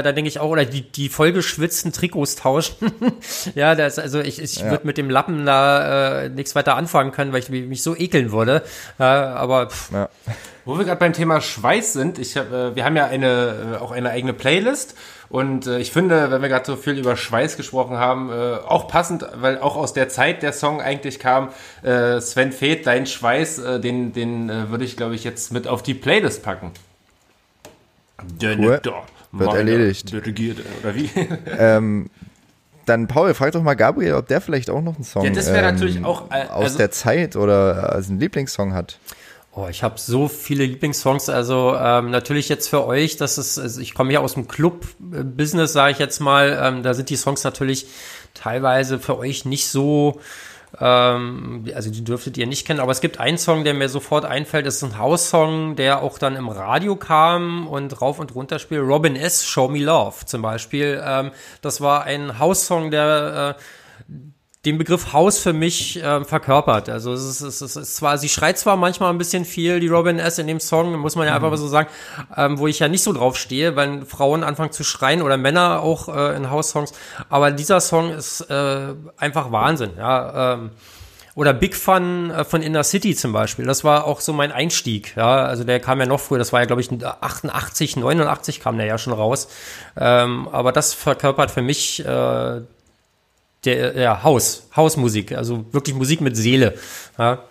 da denke ich auch, oder die, die vollgeschwitzten Trikots tauschen. ja, das, also ich, ich ja. würde mit dem Lappen da äh, nichts weiter anfangen können, weil ich mich so ekeln würde. Äh, aber pff. Ja. Wo wir gerade beim Thema Schweiß sind, ich hab, äh, wir haben ja eine, äh, auch eine eigene Playlist und äh, ich finde, wenn wir gerade so viel über Schweiß gesprochen haben, äh, auch passend, weil auch aus der Zeit der Song eigentlich kam, äh, Sven Feth, dein Schweiß, äh, den, den äh, würde ich glaube ich jetzt mit auf die Playlist packen. Cool. Wird erledigt. Oder wie? ähm, dann Paul, frag doch mal Gabriel, ob der vielleicht auch noch einen Song ja, das ähm, natürlich auch, äh, aus also, der Zeit oder also einen Lieblingssong hat. Oh, ich habe so viele Lieblingssongs. Also ähm, natürlich jetzt für euch, das ist, also ich komme ja aus dem Club-Business, sage ich jetzt mal. Ähm, da sind die Songs natürlich teilweise für euch nicht so, ähm, also die dürftet ihr nicht kennen. Aber es gibt einen Song, der mir sofort einfällt. Das ist ein House-Song, der auch dann im Radio kam und rauf und runter spielt. Robin S. Show Me Love zum Beispiel. Ähm, das war ein House-Song, der äh, den Begriff Haus für mich äh, verkörpert. Also es ist, es, ist, es ist zwar, sie schreit zwar manchmal ein bisschen viel, die Robin S. in dem Song, muss man ja mhm. einfach mal so sagen, ähm, wo ich ja nicht so drauf stehe, wenn Frauen anfangen zu schreien oder Männer auch äh, in House-Songs. Aber dieser Song ist äh, einfach Wahnsinn. Ja, ähm, oder Big Fun äh, von Inner City zum Beispiel. Das war auch so mein Einstieg. Ja, also der kam ja noch früher. Das war ja glaube ich 88, 89 kam der ja schon raus. Ähm, aber das verkörpert für mich äh, der ja, Haus, Hausmusik, also wirklich Musik mit Seele. Ja,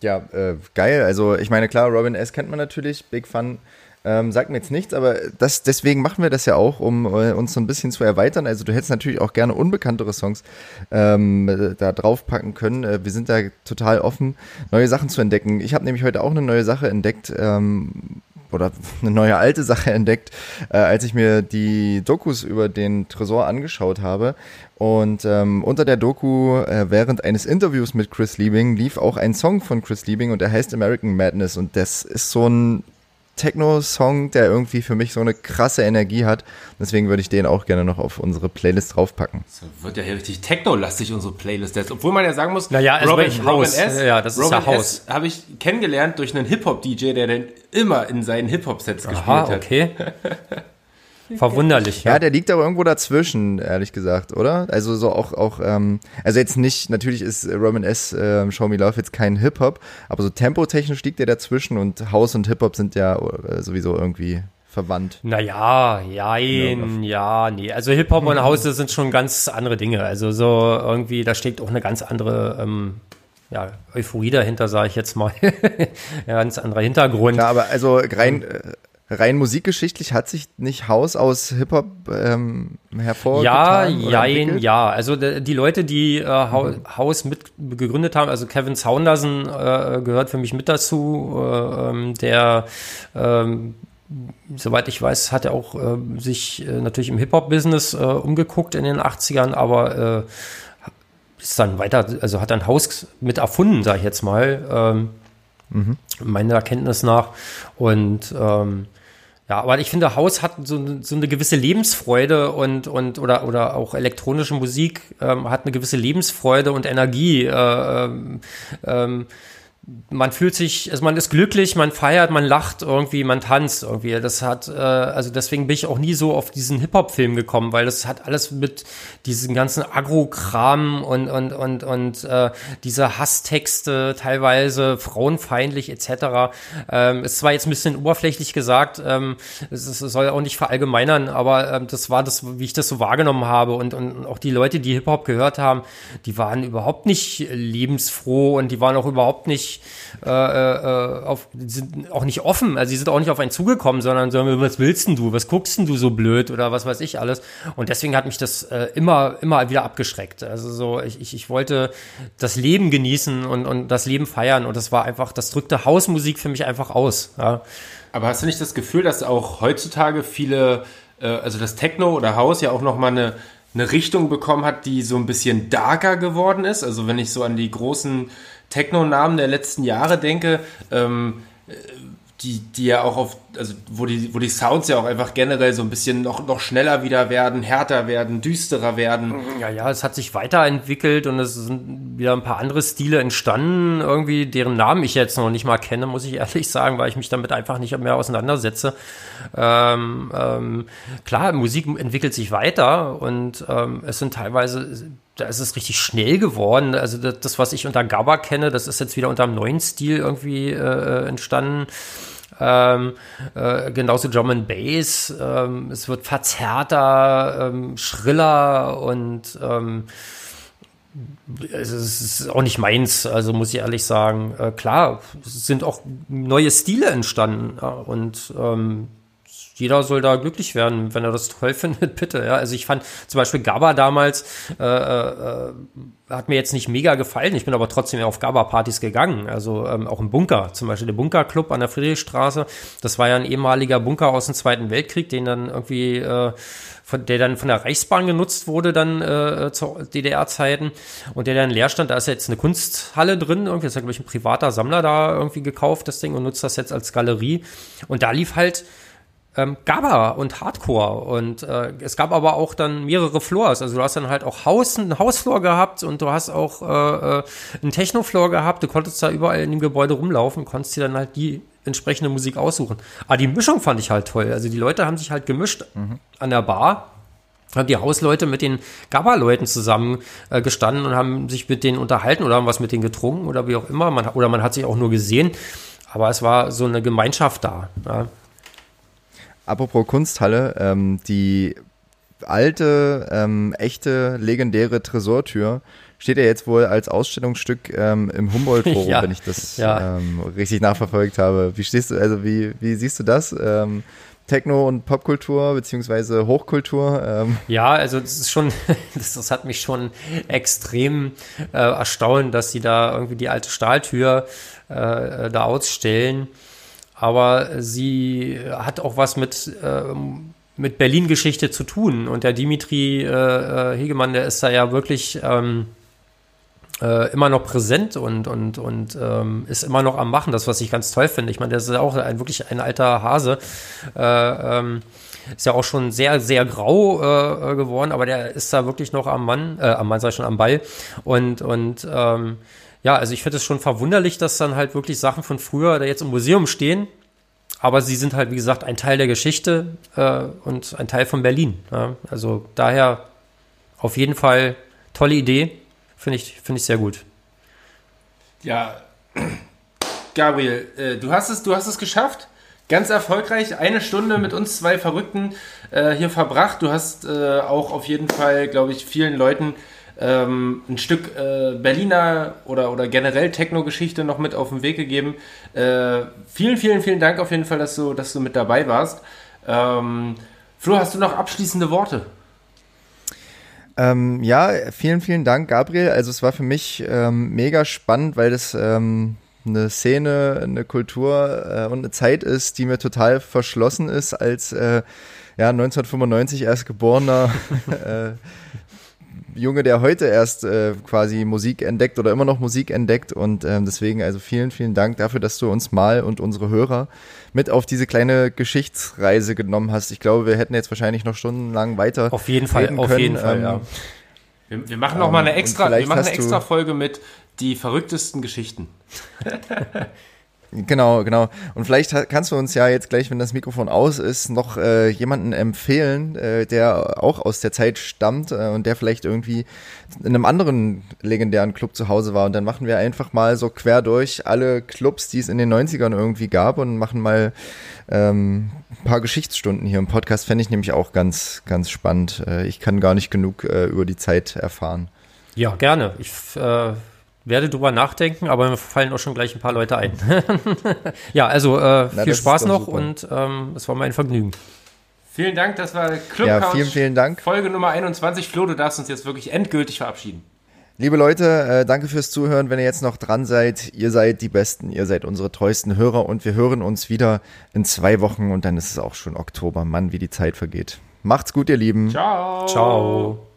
ja äh, geil. Also ich meine, klar, Robin S. kennt man natürlich, Big Fun. Ähm, sagt mir jetzt nichts, aber das, deswegen machen wir das ja auch, um äh, uns so ein bisschen zu erweitern. Also du hättest natürlich auch gerne unbekanntere Songs ähm, da draufpacken können. Äh, wir sind da total offen, neue Sachen zu entdecken. Ich habe nämlich heute auch eine neue Sache entdeckt, ähm, oder eine neue alte Sache entdeckt, äh, als ich mir die Dokus über den Tresor angeschaut habe. Und ähm, unter der Doku, äh, während eines Interviews mit Chris Liebing, lief auch ein Song von Chris Liebing und der heißt American Madness. Und das ist so ein Techno-Song, der irgendwie für mich so eine krasse Energie hat. Deswegen würde ich den auch gerne noch auf unsere Playlist draufpacken. Das wird ja hier richtig Techno-lastig, unsere Playlist jetzt. Obwohl man ja sagen muss, naja, Robin, Robin Robin S. Ja, das ist Robin ja Haus. habe ich kennengelernt durch einen Hip-Hop-DJ, der den immer in seinen Hip-Hop-Sets gespielt hat. okay. Verwunderlich. Ja, der liegt aber irgendwo dazwischen, ehrlich gesagt, oder? Also so auch, auch ähm, also jetzt nicht, natürlich ist Roman S. Äh, Show Me Love jetzt kein Hip-Hop, aber so tempotechnisch liegt der dazwischen und House und Hip-Hop sind ja äh, sowieso irgendwie verwandt. Naja, jein, ja, nee. Also Hip-Hop und House das sind schon ganz andere Dinge. Also so irgendwie, da steckt auch eine ganz andere ähm, ja, Euphorie dahinter, sage ich jetzt mal. ja, ganz anderer Hintergrund. Klar, aber also rein, äh, rein musikgeschichtlich hat sich nicht House aus Hip-Hop ähm, Ja, hervorgetan? oder jein, entwickelt? ja. Also die Leute, die äh, Hau- House mit gegründet haben, also Kevin Saunderson äh, gehört für mich mit dazu, äh, ähm, der ähm, soweit ich weiß, hat er auch äh, sich äh, natürlich im Hip-Hop-Business äh, umgeguckt in den 80ern, aber ist dann weiter, also hat ein Haus mit erfunden, sage ich jetzt mal, ähm, meiner Erkenntnis nach. Und ähm, ja, aber ich finde, Haus hat so, so eine gewisse Lebensfreude und, und oder, oder auch elektronische Musik ähm, hat eine gewisse Lebensfreude und Energie. Äh, ähm, ähm, man fühlt sich, also man ist glücklich, man feiert, man lacht irgendwie, man tanzt irgendwie. Das hat, äh, also deswegen bin ich auch nie so auf diesen Hip-Hop-Film gekommen, weil das hat alles mit diesen ganzen Agro-Kram und, und, und, und äh, diese Hasstexte, teilweise frauenfeindlich etc. Ähm, ist zwar jetzt ein bisschen oberflächlich gesagt, ähm, es, es soll auch nicht verallgemeinern, aber ähm, das war das, wie ich das so wahrgenommen habe. Und, und auch die Leute, die Hip-Hop gehört haben, die waren überhaupt nicht lebensfroh und die waren auch überhaupt nicht äh, äh, auf, sind auch nicht offen, also sie sind auch nicht auf einen zugekommen, sondern so, was willst denn du, was guckst denn du so blöd oder was weiß ich alles. Und deswegen hat mich das äh, immer, immer wieder abgeschreckt. Also so, ich, ich, ich wollte das Leben genießen und, und das Leben feiern und das war einfach, das drückte Hausmusik für mich einfach aus. Ja. Aber hast du nicht das Gefühl, dass auch heutzutage viele, äh, also das Techno oder House ja auch nochmal eine, eine Richtung bekommen hat, die so ein bisschen darker geworden ist? Also wenn ich so an die großen Techno-Namen der letzten Jahre denke, ähm, äh, die, die ja auch auf, also wo die, wo die Sounds ja auch einfach generell so ein bisschen noch, noch schneller wieder werden, härter werden, düsterer werden. Ja, ja, es hat sich weiterentwickelt und es sind wieder ein paar andere Stile entstanden, irgendwie, deren Namen ich jetzt noch nicht mal kenne, muss ich ehrlich sagen, weil ich mich damit einfach nicht mehr auseinandersetze. Ähm, ähm, klar, Musik entwickelt sich weiter und ähm, es sind teilweise, da ist es richtig schnell geworden. Also das, das was ich unter Gabba kenne, das ist jetzt wieder unter einem neuen Stil irgendwie äh, entstanden. Ähm, äh, genauso Drum and Bass. Ähm, es wird verzerrter, ähm, schriller und ähm, es ist auch nicht meins, also muss ich ehrlich sagen. Äh, klar, es sind auch neue Stile entstanden ja, und ähm, jeder soll da glücklich werden, wenn er das toll findet, bitte. Ja, also ich fand zum Beispiel Gabba damals äh, äh, hat mir jetzt nicht mega gefallen. Ich bin aber trotzdem auf Gabba-Partys gegangen. Also ähm, auch im Bunker, zum Beispiel der Bunkerclub an der Friedrichstraße. Das war ja ein ehemaliger Bunker aus dem Zweiten Weltkrieg, den dann irgendwie äh, von, der dann von der Reichsbahn genutzt wurde dann äh, zu DDR-Zeiten und der dann leer stand. Da ist jetzt eine Kunsthalle drin. Irgendwie ist ja glaube ich ein privater Sammler da irgendwie gekauft das Ding und nutzt das jetzt als Galerie. Und da lief halt ähm, Gabba und Hardcore und äh, es gab aber auch dann mehrere Floors, also du hast dann halt auch Haus, einen Hausfloor gehabt und du hast auch äh, äh, einen Technofloor gehabt, du konntest da überall in dem Gebäude rumlaufen, konntest dir dann halt die entsprechende Musik aussuchen. Aber die Mischung fand ich halt toll, also die Leute haben sich halt gemischt an der Bar, haben die Hausleute mit den Gabba-Leuten zusammen äh, gestanden und haben sich mit denen unterhalten oder haben was mit denen getrunken oder wie auch immer, man, oder man hat sich auch nur gesehen, aber es war so eine Gemeinschaft da. Ja. Apropos Kunsthalle, ähm, die alte, ähm, echte, legendäre Tresortür steht ja jetzt wohl als Ausstellungsstück ähm, im Humboldt-Forum, Ja, wenn ich das ja. ähm, richtig nachverfolgt habe. Wie stehst du, also wie, wie siehst du das? Ähm, Techno- und Popkultur beziehungsweise Hochkultur? Ähm, Ja, also das ist schon, das, das hat mich schon extrem äh, erstaunt, dass sie da irgendwie die alte Stahltür äh, da ausstellen. Aber sie hat auch was mit, ähm, mit Berlin-Geschichte zu tun. Und der Dimitri äh, äh, Hegemann, der ist da ja wirklich ähm, äh, immer noch präsent und, und, und ähm, ist immer noch am Machen, das, was ich ganz toll finde. Ich meine, der ist ja auch ein, wirklich ein alter Hase. Äh, ähm, ist ja auch schon sehr, sehr grau äh, geworden, aber der ist da wirklich noch am Mann, äh, am Mann sei schon am Ball. Und, und ähm, ja, also ich finde es schon verwunderlich, dass dann halt wirklich Sachen von früher da jetzt im Museum stehen. Aber sie sind halt, wie gesagt, ein Teil der Geschichte äh, und ein Teil von Berlin. Ja? Also daher auf jeden Fall tolle Idee. Finde ich, finde ich sehr gut. Ja, Gabriel, äh, du hast es, du hast es geschafft. Ganz erfolgreich, eine Stunde mit uns zwei Verrückten äh, hier verbracht. Du hast äh, auch auf jeden Fall, glaube ich, vielen Leuten ähm, ein Stück äh, Berliner oder, oder generell Techno-Geschichte noch mit auf den Weg gegeben. Äh, vielen, vielen, vielen Dank auf jeden Fall, dass du, dass du mit dabei warst. Ähm, Flo, hast du noch abschließende Worte? Ähm, ja, vielen, vielen Dank, Gabriel. Also es war für mich ähm, mega spannend, weil das ähm, eine Szene, eine Kultur äh, und eine Zeit ist, die mir total verschlossen ist als äh, ja, 1995 erst geborener äh, Junge, der heute erst äh, quasi Musik entdeckt oder immer noch Musik entdeckt. Und ähm, deswegen also vielen, vielen Dank dafür, dass du uns mal und unsere Hörer mit auf diese kleine Geschichtsreise genommen hast. Ich glaube, wir hätten jetzt wahrscheinlich noch stundenlang weiter. Auf jeden Fall, auf jeden Fall, ähm, ja. Wir, wir machen noch mal eine extra, wir machen eine extra Folge mit die verrücktesten Geschichten. Genau, genau. Und vielleicht kannst du uns ja jetzt gleich, wenn das Mikrofon aus ist, noch äh, jemanden empfehlen, äh, der auch aus der Zeit stammt äh, und der vielleicht irgendwie in einem anderen legendären Club zu Hause war. Und dann machen wir einfach mal so quer durch alle Clubs, die es in den 90ern irgendwie gab und machen mal ähm, ein paar Geschichtsstunden hier im Podcast. Fände ich nämlich auch ganz, ganz spannend. Äh, ich kann gar nicht genug äh, über die Zeit erfahren. Ja, gerne. Ich äh, werde drüber nachdenken, aber mir fallen auch schon gleich ein paar Leute ein. ja, also äh, Na, viel Spaß noch super. und ähm, es war mein Vergnügen. Vielen Dank, das war Club ja, vielen, vielen Dank. Folge Nummer 21. Flo, du darfst uns jetzt wirklich endgültig verabschieden. Liebe Leute, äh, danke fürs Zuhören. Wenn ihr jetzt noch dran seid, ihr seid die Besten, ihr seid unsere treuesten Hörer und wir hören uns wieder in zwei Wochen und dann ist es auch schon Oktober. Mann, wie die Zeit vergeht. Macht's gut, ihr Lieben. Ciao. Ciao.